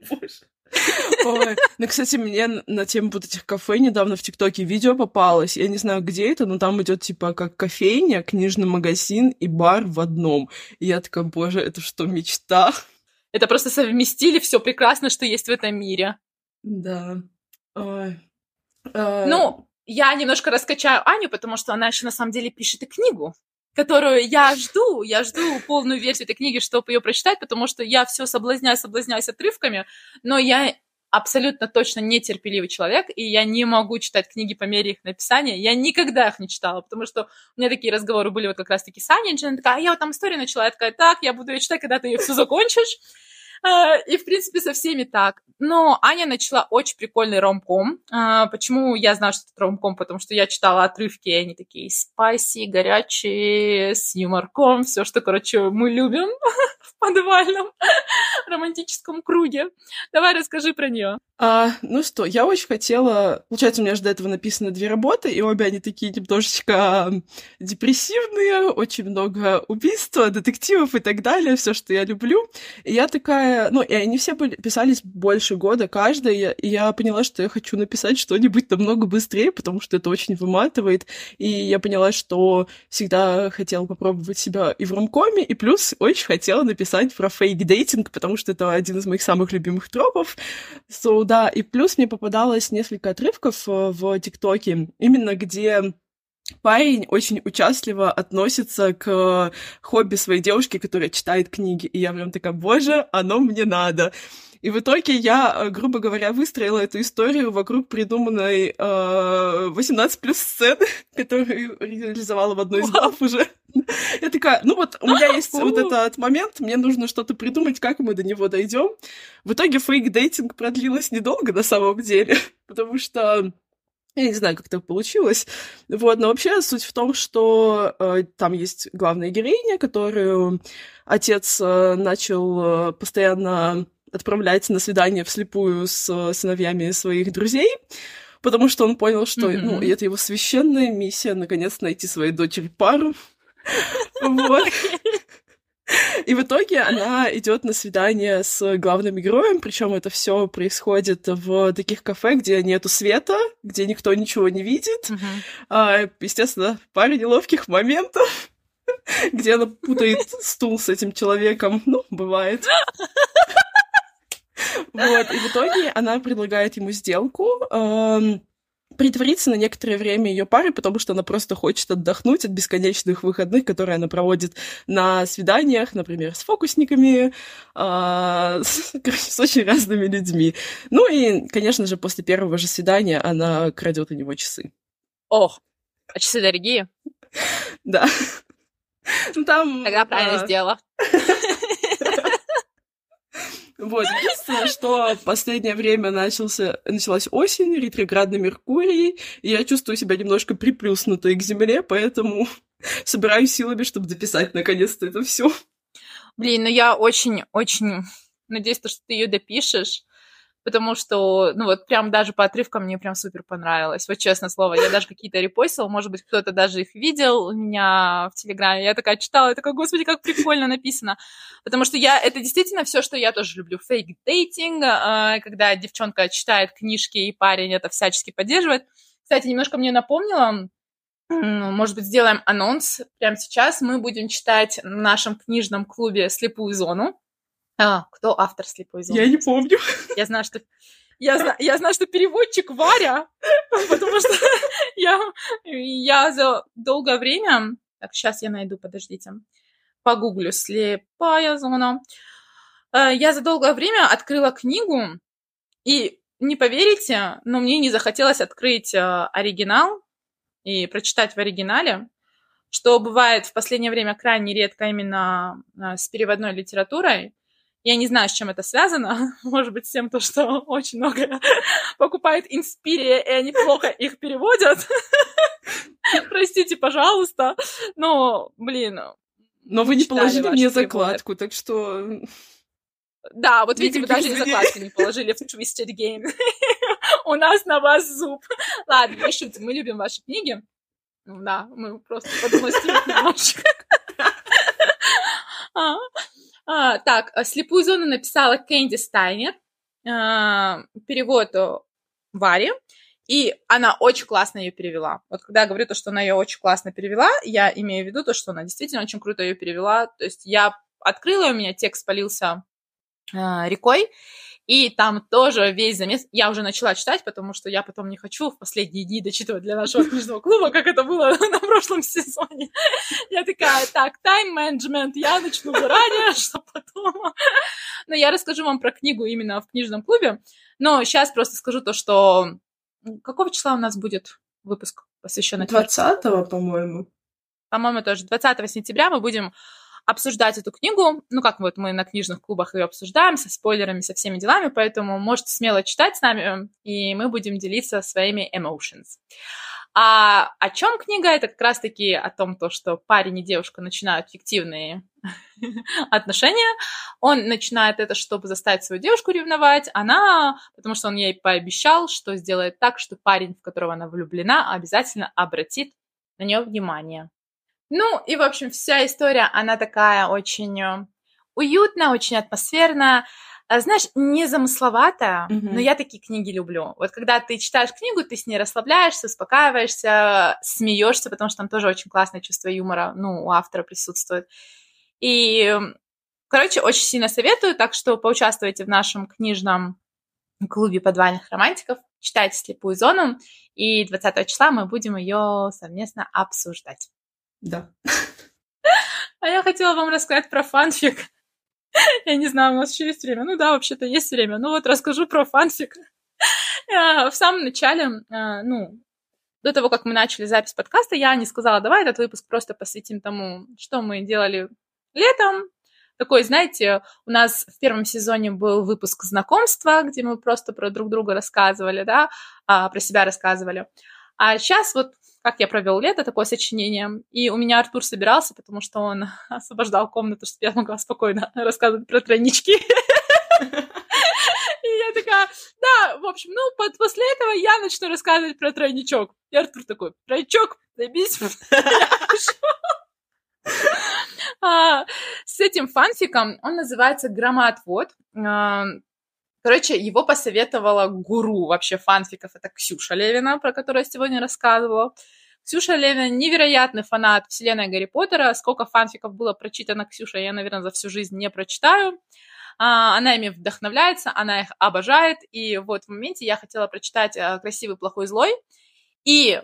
Боже. Ой. Ну, кстати, мне на тему вот этих кафе недавно в ТикТоке видео попалось. Я не знаю, где это, но там идет типа как кофейня, книжный магазин и бар в одном. И я такая, боже, это что, мечта? Это просто совместили все прекрасно, что есть в этом мире. Да. Ой. Ну, я немножко раскачаю Аню, потому что она еще на самом деле пишет и книгу которую я жду, я жду полную версию этой книги, чтобы ее прочитать, потому что я все соблазняюсь, соблазняюсь отрывками, но я абсолютно точно нетерпеливый человек, и я не могу читать книги по мере их написания. Я никогда их не читала, потому что у меня такие разговоры были вот как раз-таки с Аней, она такая, а я вот там историю начала, я такая, так, я буду ее читать, когда ты ее все закончишь. А, и, в принципе, со всеми так. Но Аня начала очень прикольный ромком. А, почему я знаю, что это ромком? Потому что я читала отрывки, и они такие спайси, горячие, с юморком, все, что, короче, мы любим в подвальном романтическом круге. Давай расскажи про нее. А, ну что, я очень хотела... Получается, у меня же до этого написано две работы, и обе они такие немножечко депрессивные, очень много убийства, детективов и так далее, все, что я люблю. И я такая... Ну, и они все были, писались больше года каждая, и я поняла, что я хочу написать что-нибудь намного быстрее, потому что это очень выматывает. И я поняла, что всегда хотела попробовать себя и в ромкоме, и плюс очень хотела написать про фейк-дейтинг, потому что это один из моих самых любимых тропов. So, да, и плюс мне попадалось несколько отрывков э, в ТикТоке, именно где парень очень участливо относится к хобби своей девушки, которая читает книги. И я прям такая, боже, оно мне надо. И в итоге я, э, грубо говоря, выстроила эту историю вокруг придуманной э, 18 плюс сцены, которую реализовала в одной из глав уже. Я такая, ну вот, у меня есть вот этот момент, мне нужно что-то придумать, как мы до него дойдем. В итоге фейк-дейтинг продлилось недолго на самом деле, потому что я не знаю, как так получилось. Вот, но вообще суть в том, что э, там есть главная героиня, которую отец э, начал э, постоянно отправлять на свидание вслепую с сыновьями своих друзей потому что он понял, что mm-hmm. ну, это его священная миссия наконец найти своей дочери пару. Вот. И в итоге она идет на свидание с главным героем, причем это все происходит в таких кафе, где нету света, где никто ничего не видит. Uh-huh. А, естественно, пара неловких моментов, где она путает стул с этим человеком. Ну, бывает. Вот, и в итоге она предлагает ему сделку притвориться на некоторое время ее парой, потому что она просто хочет отдохнуть от бесконечных выходных, которые она проводит на свиданиях, например, с фокусниками, а, с, с очень разными людьми. Ну и, конечно же, после первого же свидания она крадет у него часы. Ох, а часы дорогие? Да. Ну, там... Тогда правильно а... сделала. Вот, единственное, что в последнее время начался, началась осень, ретроградный Меркурий, и я чувствую себя немножко приплюснутой к Земле, поэтому собираю силами, чтобы дописать наконец-то это все. Блин, ну я очень-очень надеюсь, что ты ее допишешь потому что, ну вот прям даже по отрывкам мне прям супер понравилось, вот честное слово, я даже какие-то репостила, может быть, кто-то даже их видел у меня в Телеграме, я такая читала, я такая, господи, как прикольно написано, потому что я, это действительно все, что я тоже люблю, фейк-дейтинг, когда девчонка читает книжки, и парень это всячески поддерживает, Кстати, немножко мне напомнило, может быть, сделаем анонс прямо сейчас. Мы будем читать в нашем книжном клубе «Слепую зону». А, кто автор «Слепой зоны»? Я не помню. Я знаю, что... Я, знаю, я знаю, что переводчик Варя, потому что я, я за долгое время... Так, сейчас я найду, подождите. Погуглю «Слепая зона». Э, я за долгое время открыла книгу, и не поверите, но мне не захотелось открыть э, оригинал и прочитать в оригинале, что бывает в последнее время крайне редко именно э, с переводной литературой. Я не знаю, с чем это связано. Может быть, с тем, то, что очень много покупает Инспирия, и они плохо их переводят. Простите, пожалуйста. Но, блин. Но вы не положили мне закладку, так что... Да, вот видите, вы даже и закладки не положили в Twisted Game. У нас на вас зуб. Ладно, не шутим, мы любим ваши книги. Да, мы просто подмостили немножечко. А, а, так, «Слепую зону» написала Кэнди Стайнер. А, перевод Вари. И она очень классно ее перевела. Вот когда я говорю то, что она ее очень классно перевела, я имею в виду то, что она действительно очень круто ее перевела. То есть я открыла, у меня текст полился э, рекой, и там тоже весь замес... Я уже начала читать, потому что я потом не хочу в последние дни дочитывать для нашего книжного клуба, как это было на прошлом сезоне. Я такая, так, тайм-менеджмент, я начну заранее, чтобы потом... Но я расскажу вам про книгу именно в книжном клубе. Но сейчас просто скажу то, что... Какого числа у нас будет выпуск, посвященный... 20 по-моему. По-моему, тоже. 20 сентября мы будем обсуждать эту книгу. Ну, как вот мы на книжных клубах ее обсуждаем, со спойлерами, со всеми делами, поэтому можете смело читать с нами, и мы будем делиться своими emotions. А о чем книга? Это как раз-таки о том, то, что парень и девушка начинают фиктивные отношения. Он начинает это, чтобы заставить свою девушку ревновать. Она, потому что он ей пообещал, что сделает так, что парень, в которого она влюблена, обязательно обратит на нее внимание. Ну, и, в общем, вся история, она такая очень э, уютная, очень атмосферная. А, знаешь, незамысловатая, mm-hmm. но я такие книги люблю. Вот когда ты читаешь книгу, ты с ней расслабляешься, успокаиваешься, смеешься, потому что там тоже очень классное чувство юмора, ну, у автора присутствует. И, короче, очень сильно советую, так что поучаствуйте в нашем книжном клубе подвальных романтиков, читайте «Слепую зону», и 20 числа мы будем ее совместно обсуждать. Да. А я хотела вам рассказать про фанфик. Я не знаю, у нас еще есть время. Ну да, вообще-то есть время. Ну вот расскажу про фанфик. А, в самом начале, а, ну, до того, как мы начали запись подкаста, я не сказала, давай этот выпуск просто посвятим тому, что мы делали летом. Такой, знаете, у нас в первом сезоне был выпуск знакомства, где мы просто про друг друга рассказывали, да, а, про себя рассказывали. А сейчас вот как я провел лето, такое сочинение. И у меня Артур собирался, потому что он освобождал комнату, чтобы я могла спокойно рассказывать про тройнички. И я такая, да, в общем, ну, под, после этого я начну рассказывать про тройничок. И Артур такой, тройничок, займись. а, с этим фанфиком, он называется «Громоотвод». Короче, его посоветовала гуру вообще фанфиков. Это Ксюша Левина, про которую я сегодня рассказывала. Ксюша Левина невероятный фанат вселенной Гарри Поттера. Сколько фанфиков было прочитано Ксюшей, я, наверное, за всю жизнь не прочитаю. А, она ими вдохновляется, она их обожает. И вот в моменте я хотела прочитать э, «Красивый, плохой, злой». И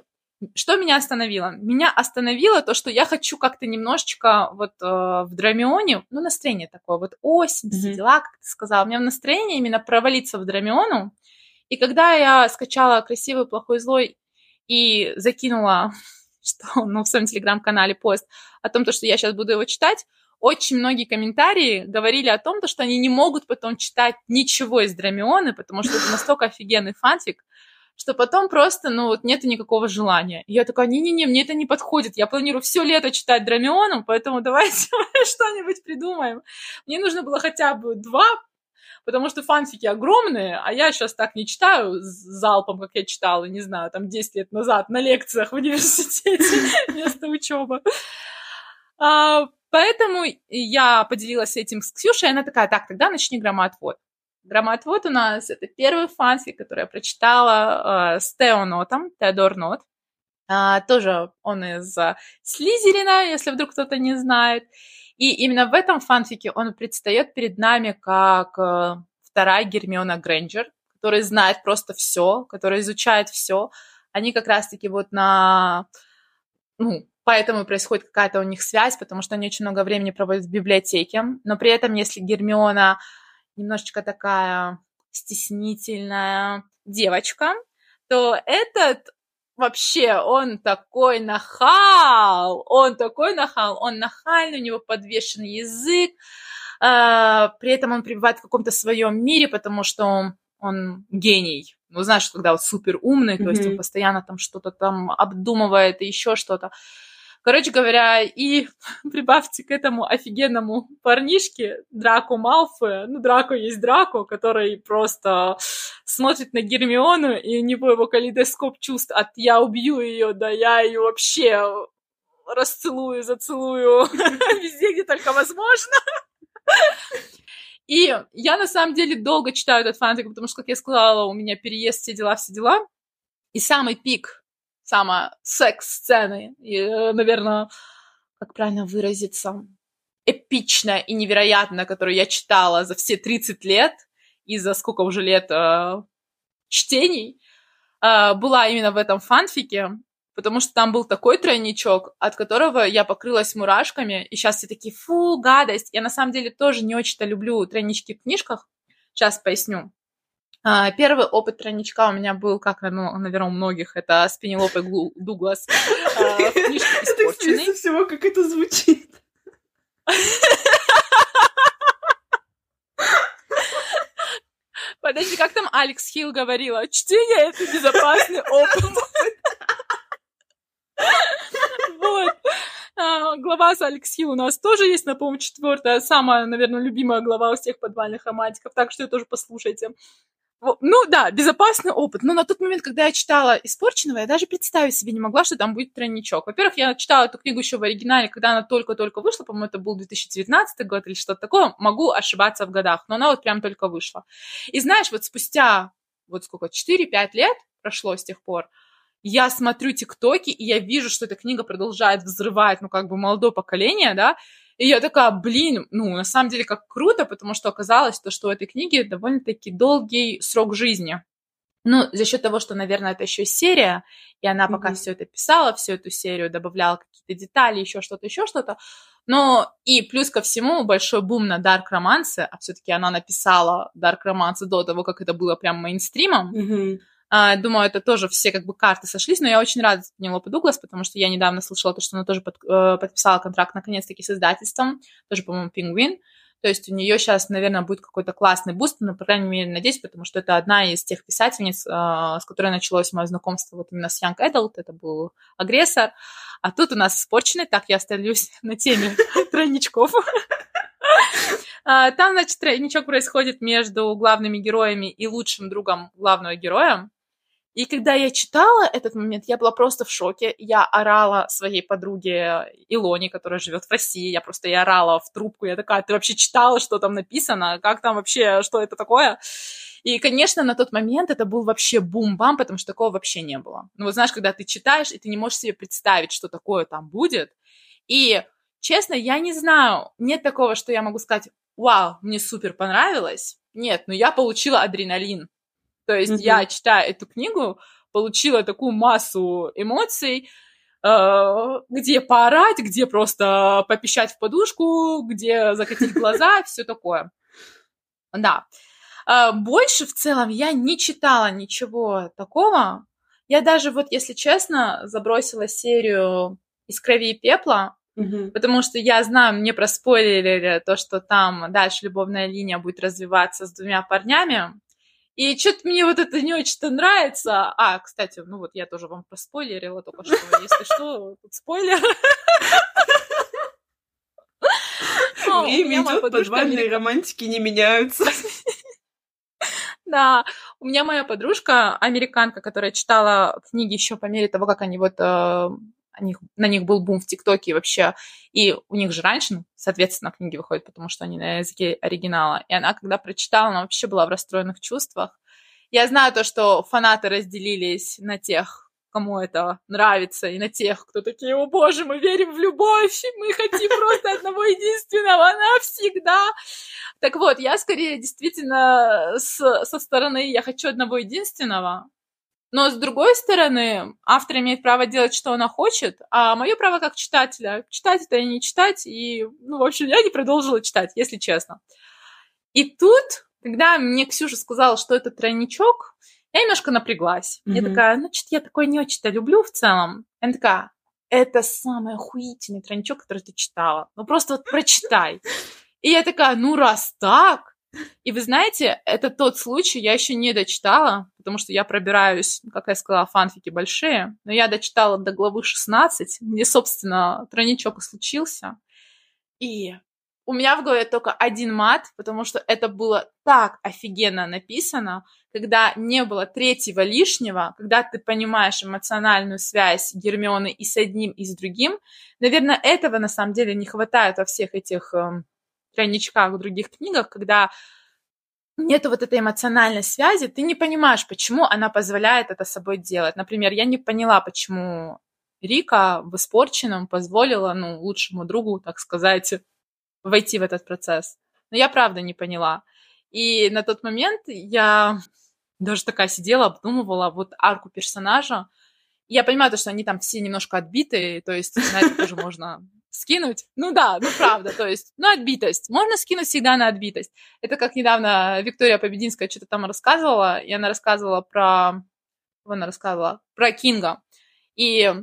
что меня остановило? Меня остановило то, что я хочу как-то немножечко вот э, в Драмионе, ну, настроение такое, вот осень, mm-hmm. дела, как ты сказала. У меня настроение именно провалиться в Драмиону. И когда я скачала «Красивый, плохой, злой» и закинула, что, ну, в своем телеграм-канале пост о том, то, что я сейчас буду его читать, очень многие комментарии говорили о том, что они не могут потом читать ничего из Драмионы, потому что это настолько офигенный фанфик, что потом просто, ну, вот нет никакого желания. И я такая, не-не-не, мне это не подходит. Я планирую все лето читать Драмионом, поэтому давайте что-нибудь придумаем. Мне нужно было хотя бы два, потому что фанфики огромные, а я сейчас так не читаю залпом, как я читала, не знаю, там 10 лет назад на лекциях в университете вместо учебы. А, поэтому я поделилась этим с Ксюшей, и она такая, так, тогда начни громоотвод. Громоотвод у нас это первый фанфик, который я прочитала э, с Тео Нотом, Теодор Нот. А, тоже он из а, Слизерина, если вдруг кто-то не знает. И именно в этом фанфике он предстает перед нами как а, вторая Гермиона Грэнджер, который знает просто все, который изучает все. Они как раз-таки вот на... Ну, поэтому происходит какая-то у них связь, потому что они очень много времени проводят в библиотеке. Но при этом, если Гермиона немножечко такая стеснительная девочка, то этот вообще, он такой нахал, он такой нахал, он нахальный, у него подвешенный язык, э, при этом он пребывает в каком-то своем мире, потому что он, он гений. Ну, знаешь, когда вот супер умный, mm-hmm. то есть он постоянно там что-то там обдумывает и еще что-то. Короче говоря, и прибавьте к этому офигенному парнишке Драку Малфоя. Ну, Драко есть Драко, который просто смотрит на Гермиону, и у него его калейдоскоп чувств от «я убью ее», да я ее вообще расцелую, зацелую везде, где только возможно. И я на самом деле долго читаю этот фанфик, потому что, как я сказала, у меня переезд, все дела, все дела. И самый пик самая секс-сцены, и, э, наверное, как правильно выразиться, эпичная и невероятная, которую я читала за все 30 лет и за сколько уже лет э, чтений, э, была именно в этом фанфике, потому что там был такой тройничок, от которого я покрылась мурашками, и сейчас все такие, фу, гадость. Я на самом деле тоже не очень-то люблю тройнички в книжках, сейчас поясню. А, первый опыт тройничка у меня был, как, наверное, у многих, это с Пенелопой Дуглас а, книжка «Испорченный». Это всего, как это звучит. Подожди, как там Алекс Хилл говорила? Чтение — это безопасный опыт. Вот. А, глава с Алекс Хилл у нас тоже есть, напомню, четвертая, самая, наверное, любимая глава у всех подвальных романтиков, так что ее тоже послушайте. Ну да, безопасный опыт. Но на тот момент, когда я читала «Испорченного», я даже представить себе не могла, что там будет тройничок. Во-первых, я читала эту книгу еще в оригинале, когда она только-только вышла, по-моему, это был 2019 год или что-то такое. Могу ошибаться в годах, но она вот прям только вышла. И знаешь, вот спустя, вот сколько, 4-5 лет прошло с тех пор, я смотрю тиктоки, и я вижу, что эта книга продолжает взрывать, ну, как бы молодое поколение, да, и я такая, блин, ну, на самом деле, как круто, потому что оказалось то, что у этой книги довольно-таки долгий срок жизни. Ну, за счет того, что, наверное, это еще серия, и она пока mm-hmm. все это писала, всю эту серию, добавляла какие-то детали, еще что-то, еще что-то. Но и плюс ко всему большой бум на дарк романсы, а все-таки она написала дарк романсы до того, как это было прям мейнстримом. Mm-hmm. А, думаю, это тоже все как бы карты сошлись, но я очень рада за Пенелопу Дуглас, потому что я недавно слышала то, что она тоже под, э, подписала контракт наконец-таки с издательством, тоже, по-моему, Пингвин. То есть у нее сейчас, наверное, будет какой-то классный boost, но, по крайней мере, надеюсь, потому что это одна из тех писательниц, э, с которой началось мое знакомство вот именно с Young Adult, это был агрессор. А тут у нас испорченный, так я остаюсь на теме тройничков. А, там, значит, тройничок происходит между главными героями и лучшим другом главного героя. И когда я читала этот момент, я была просто в шоке. Я орала своей подруге Илоне, которая живет в России. Я просто я орала в трубку. Я такая, ты вообще читала, что там написано? Как там вообще, что это такое? И, конечно, на тот момент это был вообще бум-бам, потому что такого вообще не было. Ну, вот знаешь, когда ты читаешь, и ты не можешь себе представить, что такое там будет. И, честно, я не знаю, нет такого, что я могу сказать, вау, мне супер понравилось. Нет, но я получила адреналин то есть mm-hmm. я, читая эту книгу, получила такую массу эмоций, э, где поорать, где просто попищать в подушку, где закатить глаза, все такое. Да. Э, больше в целом я не читала ничего такого. Я даже вот, если честно, забросила серию «Из крови и пепла», Угу. Потому что я знаю, мне проспойлерили то, что там дальше любовная линия будет развиваться с двумя парнями. И что-то мне вот это не очень-то нравится. А, кстати, ну вот я тоже вам проспойлерила только что. Если что, тут спойлер. Время идет, подвальные романтики не меняются. Да, у меня моя подружка, американка, которая читала книги еще по мере того, как они вот э, них, на них был бум в ТикТоке вообще, и у них же раньше, ну, соответственно, книги выходят, потому что они на языке оригинала. И она, когда прочитала, она вообще была в расстроенных чувствах. Я знаю то, что фанаты разделились на тех, кому это нравится, и на тех, кто такие, о боже, мы верим в любовь, мы хотим просто одного единственного навсегда. Так вот, я скорее действительно с, со стороны «я хочу одного единственного», но с другой стороны, автор имеет право делать, что она хочет, а мое право как читателя читать это и не читать, и, ну, в общем, я не продолжила читать, если честно. И тут, когда мне Ксюша сказала, что это тройничок, я немножко напряглась. Mm-hmm. Я такая, ну, что-то я такое не очень-то люблю в целом. Она такая, это самый охуительный тройничок, который ты читала. Ну, просто вот прочитай. И я такая, ну, раз так, и вы знаете, это тот случай, я еще не дочитала, потому что я пробираюсь, как я сказала, фанфики большие, но я дочитала до главы 16, где, собственно, тройничок и случился. И у меня в голове только один мат, потому что это было так офигенно написано, когда не было третьего лишнего, когда ты понимаешь эмоциональную связь Гермионы и с одним, и с другим. Наверное, этого на самом деле не хватает во всех этих тройничках в других книгах, когда нет вот этой эмоциональной связи, ты не понимаешь, почему она позволяет это собой делать. Например, я не поняла, почему Рика в испорченном позволила, ну, лучшему другу, так сказать, войти в этот процесс. Но я правда не поняла. И на тот момент я даже такая сидела, обдумывала вот арку персонажа. Я понимаю, то, что они там все немножко отбитые, то есть на это тоже можно скинуть. Ну да, ну правда, то есть, ну отбитость. Можно скинуть всегда на отбитость. Это как недавно Виктория Побединская что-то там рассказывала, и она рассказывала про... Она рассказывала про Кинга. И,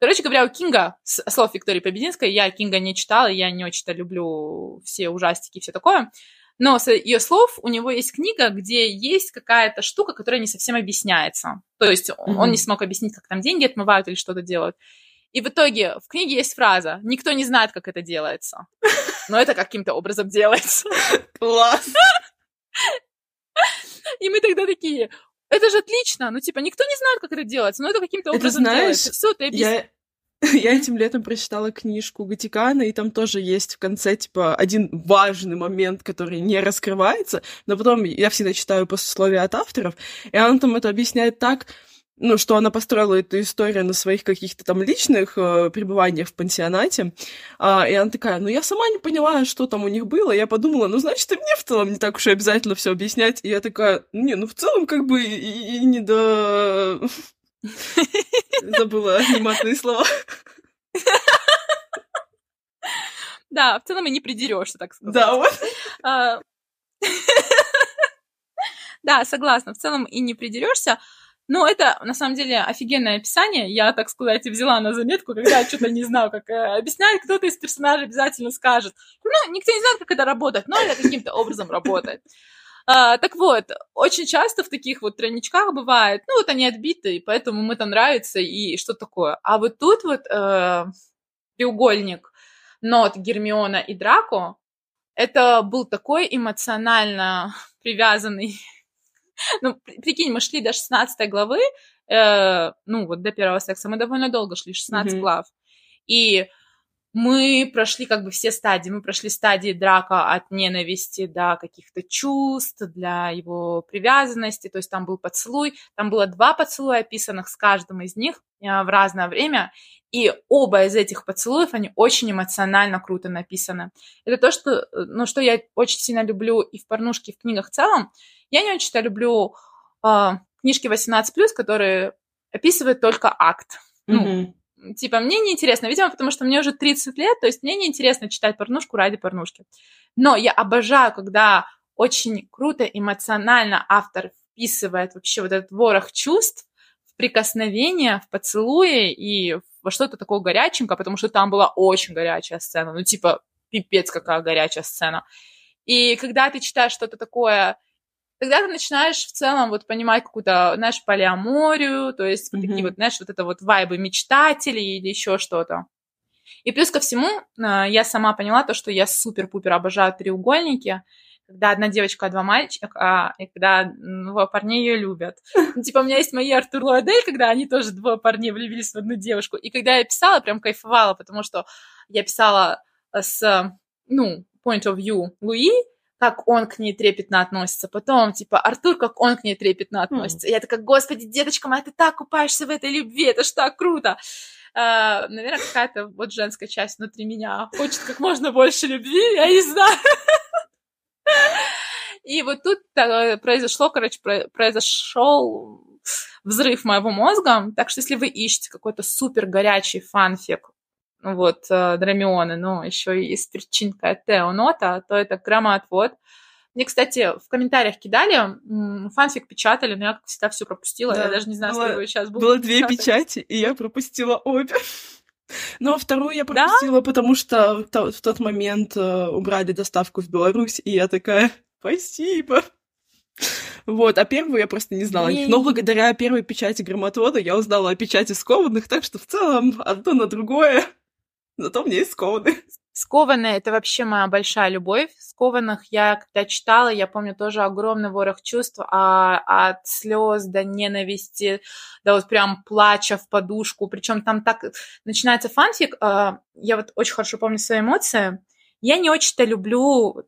короче говоря, у Кинга, слов Виктории Побединской, я Кинга не читала, я не очень-то люблю все ужастики и все такое, но с ее слов у него есть книга, где есть какая-то штука, которая не совсем объясняется. То есть mm-hmm. он не смог объяснить, как там деньги отмывают или что-то делают. И в итоге в книге есть фраза «Никто не знает, как это делается». Но это каким-то образом делается. Класс! И мы тогда такие, это же отлично, ну типа никто не знает, как это делается, но это каким-то образом это, знаешь, делается. Все, ты объясни. Я этим летом прочитала книжку Гатикана, и там тоже есть в конце, типа, один важный момент, который не раскрывается, но потом я всегда читаю послесловие от авторов, и он там это объясняет так, ну, что она построила эту историю на своих каких-то там личных э, пребываниях в пансионате. А, и она такая, ну, я сама не поняла, что там у них было. Я подумала, ну, значит, и мне в целом не так уж и обязательно все объяснять. И я такая, не, ну, в целом, как бы и, и не до... Забыла аниматные слова. Да, в целом и не придерешься, так сказать. Да, вот. А, да, согласна. В целом и не придерешься. Ну, это, на самом деле, офигенное описание. Я, так сказать, взяла на заметку, когда я что-то не знаю, как э, объяснять, кто-то из персонажей обязательно скажет. Ну, никто не знает, как это работает, но это каким-то образом работает. А, так вот, очень часто в таких вот тройничках бывает, ну, вот они отбиты, поэтому им это нравится, и что такое. А вот тут вот э, треугольник нот Гермиона и Драко, это был такой эмоционально привязанный ну, прикинь, мы шли до 16 главы, э, ну, вот до первого секса, мы довольно долго шли, 16 mm-hmm. глав. И мы прошли как бы все стадии. Мы прошли стадии драка от ненависти до каких-то чувств, для его привязанности. То есть там был поцелуй. Там было два поцелуя описанных с каждым из них э, в разное время. И оба из этих поцелуев, они очень эмоционально круто написаны. Это то, что, ну, что я очень сильно люблю и в порнушке, и в книгах в целом. Я не очень-то люблю э, книжки 18+, которые описывают только акт. Mm-hmm. Ну, типа, мне неинтересно, видимо, потому что мне уже 30 лет, то есть мне неинтересно читать порнушку ради порнушки. Но я обожаю, когда очень круто, эмоционально автор вписывает вообще вот этот ворох чувств в прикосновение, в поцелуи и во что-то такое горяченькое, потому что там была очень горячая сцена, ну, типа, пипец какая горячая сцена. И когда ты читаешь что-то такое тогда ты начинаешь в целом вот понимать какую-то, знаешь, полиаморию, то есть mm-hmm. такие вот, знаешь, вот это вот вайбы мечтателей или еще что-то. И плюс ко всему, а, я сама поняла то, что я супер-пупер обожаю треугольники, когда одна девочка, а два мальчика, и когда двое парней ее любят. Ну, типа, у меня есть мои Артур Луадель, когда они тоже двое парней влюбились в одну девушку. И когда я писала, прям кайфовала, потому что я писала с, ну, point of view Луи, как он к ней трепетно относится. Потом, типа, Артур, как он к ней трепетно относится. Mm. Я такая, господи, деточка моя, ты так купаешься в этой любви, это ж так круто. Uh, наверное, какая-то вот женская часть внутри меня хочет как можно больше любви, я не знаю. И вот тут э, произошло, короче, произошел взрыв моего мозга. Так что если вы ищете какой-то супер горячий фанфик вот, э, Драмионы, но еще и с причинкой Теонота, то это громоотвод. Мне, кстати, в комментариях кидали, фанфик печатали, но я, как всегда, все пропустила. Да, я даже не знаю, было, сколько сейчас было. Было две печати, и я пропустила обе. Но вторую я пропустила, да? потому что в тот момент э, убрали доставку в Беларусь, и я такая, спасибо. Вот, а первую я просто не знала. Но благодаря первой печати громотвода я узнала о печати скованных, так что в целом одно на другое Зато мне есть скованы. Скованные — это вообще моя большая любовь. Скованных я, когда читала, я помню тоже огромный ворох чувств, а, от слез до ненависти, до вот прям плача в подушку. Причем там так начинается фанфик. А, я вот очень хорошо помню свои эмоции. Я не очень-то люблю...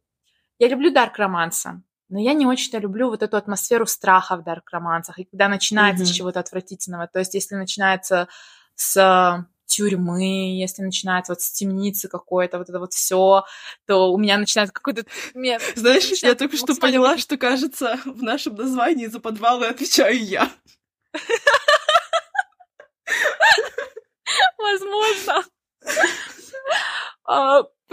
Я люблю дарк-романса, но я не очень-то люблю вот эту атмосферу страха в дарк-романсах. И когда начинается mm-hmm. с чего-то отвратительного. То есть если начинается с тюрьмы, если начинается вот с темницы какой-то, вот это вот все, то у меня начинает какой-то... Знаешь, я только что поняла, что, кажется, в нашем названии за подвалы отвечаю я. Возможно.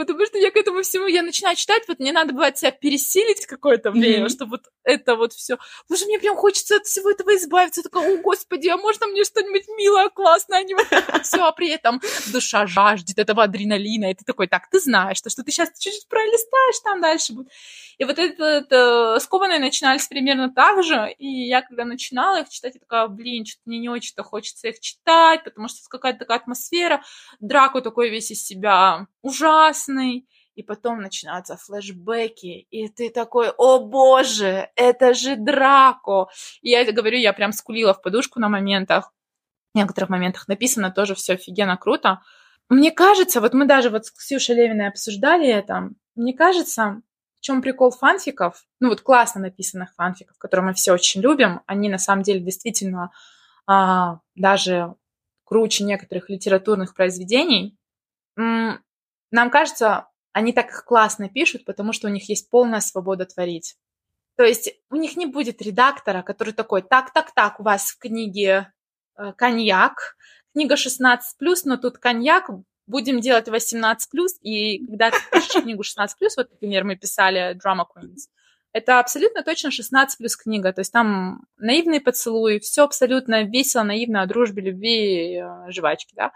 Потому что я к этому всему, я начинаю читать, вот мне надо бывает себя пересилить какое-то время, mm-hmm. чтобы вот это вот все. Потому что мне прям хочется от всего этого избавиться. Я такая, о, господи, а можно мне что-нибудь милое, классное, а не вот все, а при этом душа жаждет этого адреналина, и ты такой, так, ты знаешь, что, что ты сейчас чуть-чуть пролистаешь, там дальше будет. И вот это, это скованные начинались примерно так же, и я когда начинала их читать, я такая, блин, что-то мне не очень-то хочется их читать, потому что какая-то такая атмосфера, Драку такой весь из себя ужасный, и потом начинаются флешбеки, и ты такой, о боже, это же Драко. И я говорю, я прям скулила в подушку на моментах, в некоторых моментах написано тоже все офигенно круто. Мне кажется, вот мы даже вот с Ксюшей Левиной обсуждали это, мне кажется, в чем прикол фанфиков, ну вот классно написанных фанфиков, которые мы все очень любим, они на самом деле действительно а, даже круче некоторых литературных произведений. Нам кажется, они так классно пишут, потому что у них есть полная свобода творить. То есть у них не будет редактора, который такой, так, так, так, у вас в книге э, коньяк, книга 16+, но тут коньяк, будем делать 18+, и когда ты пишешь книгу 16+, вот, например, мы писали Drama Queens, это абсолютно точно 16 плюс книга. То есть там наивный поцелуй, все абсолютно весело, наивно о дружбе, любви, э, жвачки, да.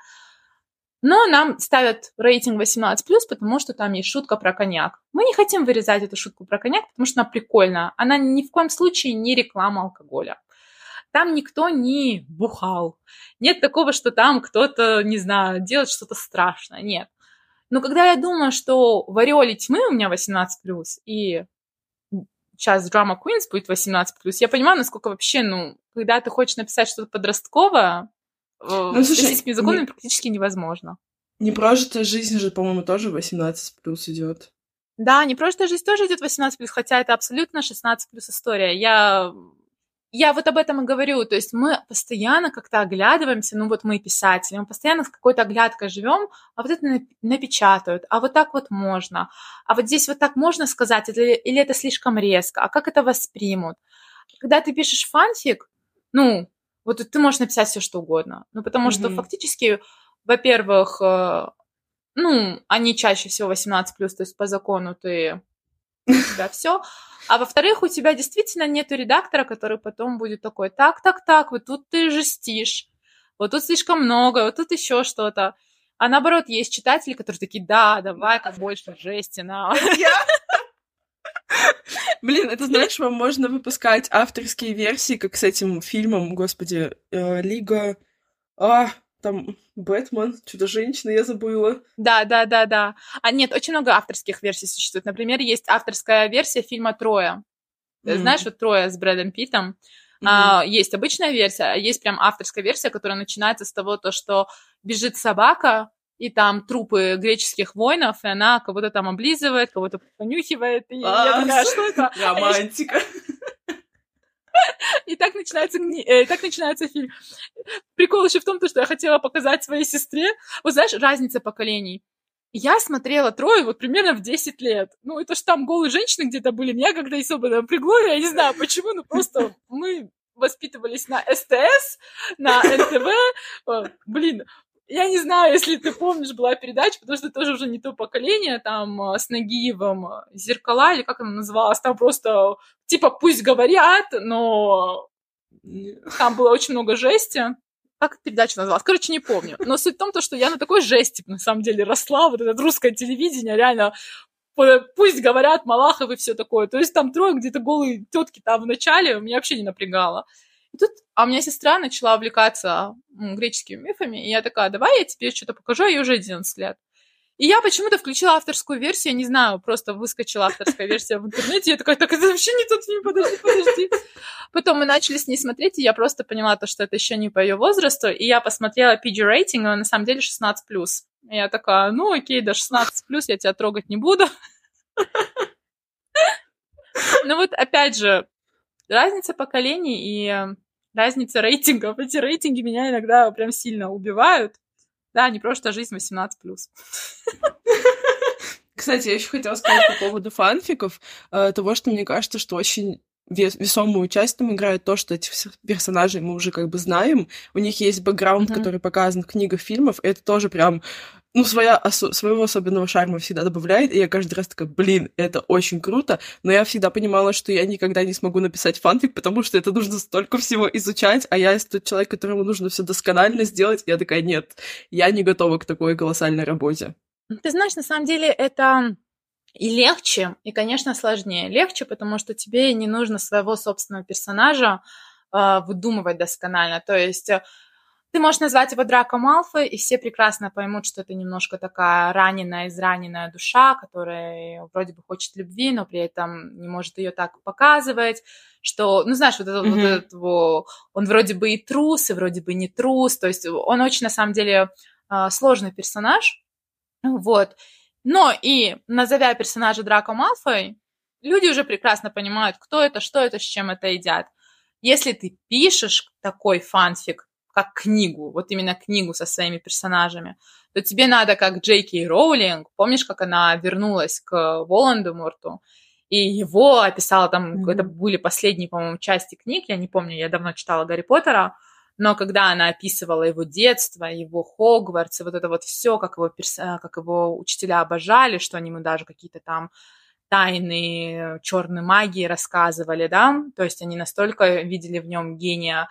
Но нам ставят рейтинг 18+, потому что там есть шутка про коньяк. Мы не хотим вырезать эту шутку про коньяк, потому что она прикольная. Она ни в коем случае не реклама алкоголя. Там никто не бухал. Нет такого, что там кто-то, не знаю, делает что-то страшное. Нет. Но когда я думаю, что в ореоле тьмы у меня 18+, и сейчас Drama Queens будет 18+, я понимаю, насколько вообще, ну, когда ты хочешь написать что-то подростковое, ну, с российскими законами не... практически невозможно. Непрожитая жизнь же, по-моему, тоже 18 плюс идет. Да, непрожитая жизнь тоже идет 18 плюс, хотя это абсолютно 16 плюс история. Я я вот об этом и говорю, то есть мы постоянно как-то оглядываемся, ну вот мы писатели, мы постоянно с какой-то оглядкой живем, а вот это напечатают, а вот так вот можно, а вот здесь вот так можно сказать, или, или это слишком резко, а как это воспримут? Когда ты пишешь фанфик, ну, вот ты можешь написать все что угодно. Ну, потому mm-hmm. что фактически, во-первых, э, ну, они чаще всего 18 плюс, то есть по закону ты у тебя все. А во-вторых, у тебя действительно нет редактора, который потом будет такой, так, так, так, вот тут ты жестишь, вот тут слишком много, вот тут еще что-то. А наоборот, есть читатели, которые такие, да, давай как больше жести на. Блин, это знаешь, вам можно выпускать авторские версии, как с этим фильмом, господи, э, Лига... А, там Бэтмен, Чудо-женщина, я забыла. Да, да, да, да. А нет, очень много авторских версий существует. Например, есть авторская версия фильма «Троя». Mm. Знаешь, вот «Троя» с Брэдом Питтом. Mm-hmm. А, есть обычная версия, а есть прям авторская версия, которая начинается с того, то, что бежит собака, и там трупы греческих воинов, и она кого-то там облизывает, кого-то понюхивает, и а, я такая, что это? Романтика. И так начинается, э, так начинается фильм. Прикол еще в том, что я хотела показать своей сестре. Вот знаешь, разница поколений. Я смотрела трое вот примерно в 10 лет. Ну, это ж там голые женщины где-то были. Меня когда особо напрягло, я не знаю почему, но просто мы воспитывались на СТС, на НТВ. Блин, я не знаю, если ты помнишь, была передача, потому что тоже уже не то поколение, там, э, с Нагиевым э, «Зеркала», или как она называлась, там просто, типа, пусть говорят, но там было очень много жести. Как передача называлась? Короче, не помню. Но суть в том, что я на такой жести, на самом деле, росла, вот это русское телевидение, реально, пусть говорят Малахов и все такое. То есть там трое где-то голые тетки там в начале, меня вообще не напрягало. Тут, а у меня сестра начала увлекаться греческими мифами, и я такая, давай я тебе что-то покажу, ей уже 11 лет. И я почему-то включила авторскую версию, я не знаю, просто выскочила авторская версия в интернете, я такая, так это вообще не тот фильм, подожди, подожди. Потом мы начали с ней смотреть, и я просто поняла то, что это еще не по ее возрасту, и я посмотрела PG рейтинг, и на самом деле 16+. И я такая, ну окей, до 16+, я тебя трогать не буду. Ну вот, опять же, разница поколений и разница рейтингов. Эти рейтинги меня иногда прям сильно убивают. Да, не просто жизнь 18+. Кстати, я еще хотела сказать по поводу фанфиков, э, того, что мне кажется, что очень весомую часть там играет то, что этих персонажей мы уже как бы знаем, у них есть бэкграунд, mm-hmm. который показан в книгах, фильмах, и это тоже прям ну, своя, осо- своего особенного шарма всегда добавляет, и я каждый раз такая, блин, это очень круто, но я всегда понимала, что я никогда не смогу написать фанфик, потому что это нужно столько всего изучать, а я тот человек, которому нужно все досконально сделать, я такая, нет, я не готова к такой колоссальной работе. Ты знаешь, на самом деле это и легче, и, конечно, сложнее. Легче, потому что тебе не нужно своего собственного персонажа э, выдумывать досконально. То есть ты можешь назвать его Драко Малфой, и все прекрасно поймут, что это немножко такая раненая, израненная душа, которая вроде бы хочет любви, но при этом не может ее так показывать, что, ну, знаешь, вот, это, mm-hmm. вот этот, он вроде бы и трус, и вроде бы не трус, то есть он очень, на самом деле, а, сложный персонаж, вот. Но и назовя персонажа Драко Малфой, люди уже прекрасно понимают, кто это, что это, с чем это едят. Если ты пишешь такой фанфик, как книгу, вот именно книгу со своими персонажами, то тебе надо, как Джей Кей Роулинг, помнишь, как она вернулась к Волан-де-Морту, и его описала там, mm-hmm. это были последние, по-моему, части книг, я не помню, я давно читала Гарри Поттера, но когда она описывала его детство, его Хогвартс, и вот это вот все, как его, перс... как его учителя обожали, что они ему даже какие-то там тайны черной магии рассказывали, да, то есть они настолько видели в нем гения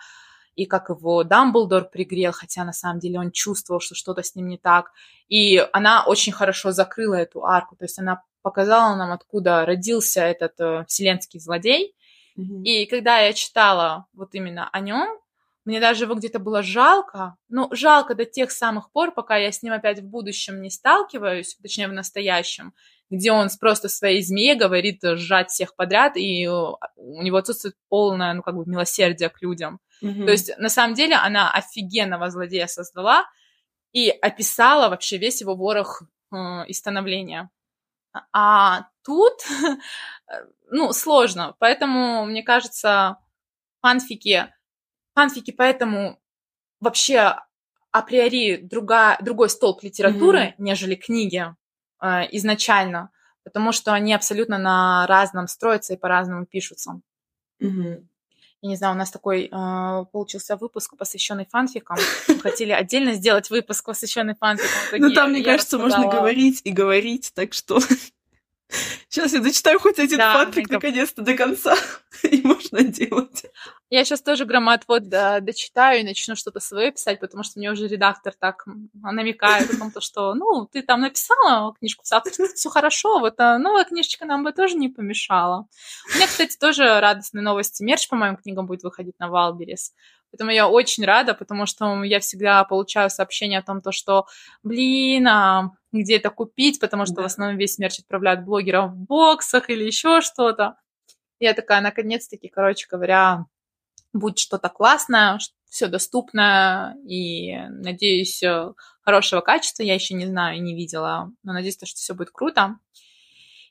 и как его Дамблдор пригрел, хотя на самом деле он чувствовал, что что-то с ним не так. И она очень хорошо закрыла эту арку, то есть она показала нам, откуда родился этот э, вселенский злодей. Mm-hmm. И когда я читала вот именно о нем, мне даже его где-то было жалко. Ну, жалко до тех самых пор, пока я с ним опять в будущем не сталкиваюсь, точнее, в настоящем, где он просто своей змее говорит сжать всех подряд, и у него отсутствует полное, ну, как бы, милосердие к людям. Mm-hmm. То есть, на самом деле, она офигенного злодея создала и описала вообще весь его ворох э, и становления. А тут, ну, сложно. Поэтому, мне кажется, фанфики, фанфики поэтому вообще априори друга, другой столб литературы, mm-hmm. нежели книги э, изначально, потому что они абсолютно на разном строятся и по-разному пишутся. Mm-hmm я не знаю, у нас такой э, получился выпуск, посвященный фанфикам. Мы хотели отдельно сделать выпуск, посвященный фанфикам. Ну, там, мне кажется, можно говорить и говорить, так что Сейчас я дочитаю хоть один да, фанфик наконец-то до конца, и можно делать. Я сейчас тоже громоотвод да, дочитаю и начну что-то свое писать, потому что мне уже редактор так намекает о том, что, ну, ты там написала книжку в соавторстве, все хорошо, вот а новая книжечка нам бы тоже не помешала. У меня, кстати, тоже радостные новости. Мерч по моим книгам будет выходить на Wildberries. Поэтому я очень рада, потому что я всегда получаю сообщения о том, то, что, блин, а где это купить, потому что да. в основном весь мерч отправляют блогерам в боксах или еще что-то. Я такая, наконец-таки, короче говоря, будет что-то классное, все доступно и, надеюсь, э, хорошего качества. Я еще не знаю и не видела, но надеюсь, что все будет круто.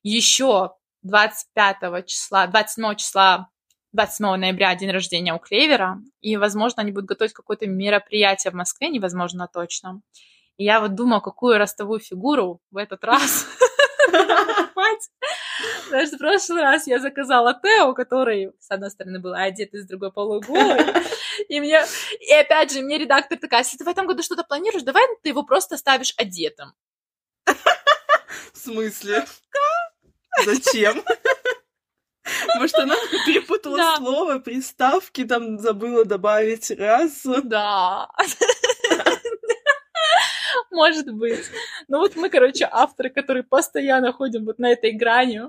Еще 25 числа, 27 числа 27 ноября день рождения у Клевера, и, возможно, они будут готовить какое-то мероприятие в Москве, невозможно точно. И я вот думаю, какую ростовую фигуру в этот раз покупать. Потому что в прошлый раз я заказала Тео, который, с одной стороны, был одет, и с другой полуголый. И мне... И опять же, мне редактор такая, если ты в этом году что-то планируешь, давай ты его просто ставишь одетым. В смысле? Зачем? Может, она перепутала да. слово, приставки, там забыла добавить раз. Да. Может быть. Ну вот мы, короче, авторы, которые постоянно ходим вот на этой грани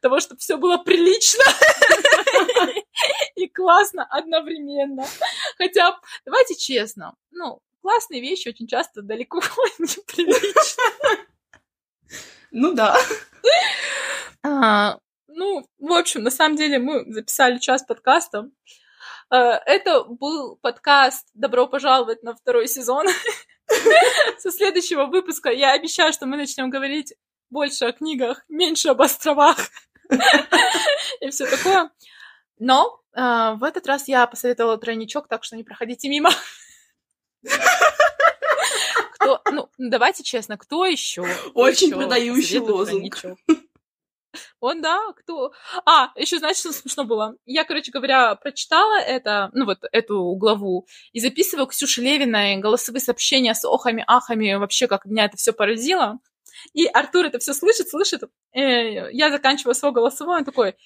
того, чтобы все было прилично и классно одновременно. Хотя, давайте честно, ну, классные вещи очень часто далеко неприлично. Ну да. А, ну, в общем, на самом деле мы записали час подкаста. А, это был подкаст «Добро пожаловать на второй сезон». Со следующего выпуска я обещаю, что мы начнем говорить больше о книгах, меньше об островах и все такое. Но э, в этот раз я посоветовала тройничок, так что не проходите мимо. Кто, ну, давайте честно, кто еще? Очень продающий лозунг. Он, да, кто? А, еще знаете, что смешно было? Я, короче говоря, прочитала это, ну вот эту главу, и записываю Ксюше Левиной голосовые сообщения с охами, ахами, вообще, как меня это все поразило. И Артур это все слышит, слышит. Э, я заканчиваю свой голосовой, он такой,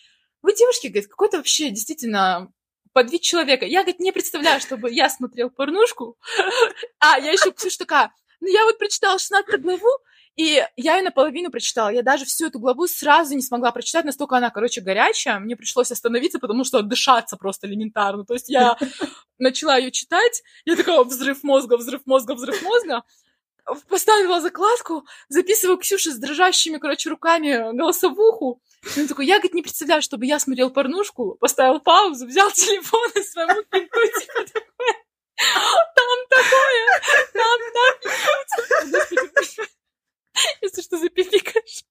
вы, девушки, говорит, какой-то вообще действительно под вид человека. Я, говорит, не представляю, чтобы я смотрел порнушку. А, я еще Ксюша такая, ну я вот прочитала 16 главу, и я ее наполовину прочитала. Я даже всю эту главу сразу не смогла прочитать, настолько она, короче, горячая. Мне пришлось остановиться, потому что дышаться просто элементарно. То есть я начала ее читать, я такая, взрыв мозга, взрыв мозга, взрыв мозга. Поставила закладку, записываю Ксюше с дрожащими, короче, руками голосовуху. И он такой, я, говорит, не представляю, чтобы я смотрел порнушку, поставил паузу, взял телефон и своему пинку, типа, такой, там такое, там, там, Господи, если что, запипикаешь.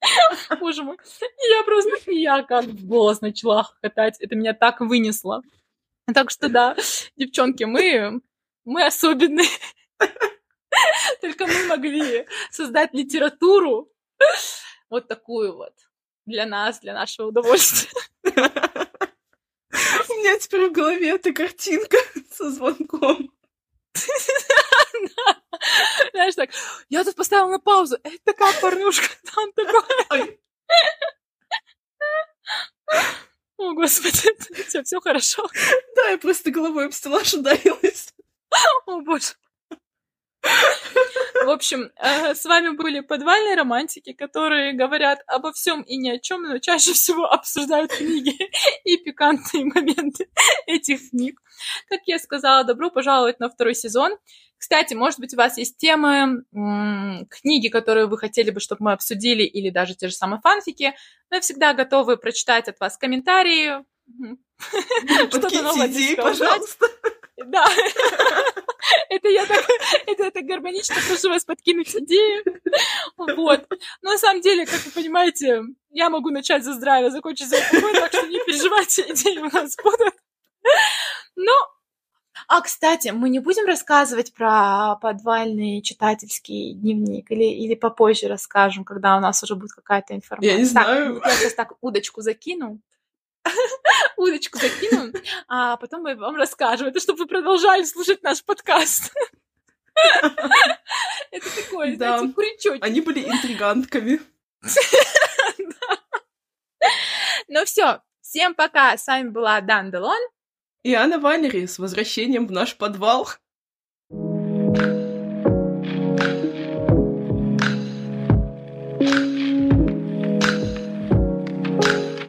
Боже мой. Я просто, я как босс начала хохотать. Это меня так вынесло. Так что да, девчонки, мы, мы особенные. Только мы могли создать литературу вот такую вот для нас, для нашего удовольствия. У меня теперь в голове эта картинка со звонком. Знаешь, так, я тут поставила на паузу. Это такая порнушка, там такое. О, господи, все, все хорошо. Да, я просто головой об стеллаж ударилась. О, боже. В общем, э, с вами были подвальные романтики, которые говорят обо всем и ни о чем, но чаще всего обсуждают книги и пикантные моменты этих книг. Как я сказала, добро пожаловать на второй сезон. Кстати, может быть, у вас есть темы, книги, которые вы хотели бы, чтобы мы обсудили, или даже те же самые фанфики. Мы всегда готовы прочитать от вас комментарии. Что-то новое пожалуйста. Да. Это я так, это так гармонично прошу вас подкинуть идеи. Вот. Но на самом деле, как вы понимаете, я могу начать за здравие, закончить за алкоголь, так что не переживайте, идеи у нас будут. Но а, кстати, мы не будем рассказывать про подвальный читательский дневник или, или попозже расскажем, когда у нас уже будет какая-то информация. Я не знаю. Так, я сейчас так удочку закину. удочку закину, а потом мы вам расскажем. Это чтобы вы продолжали слушать наш подкаст. Это такой, знаете, крючочек. Они были интригантками. Ну все, всем пока. С вами была Дан Делон. И Анна Валери с возвращением в наш подвал.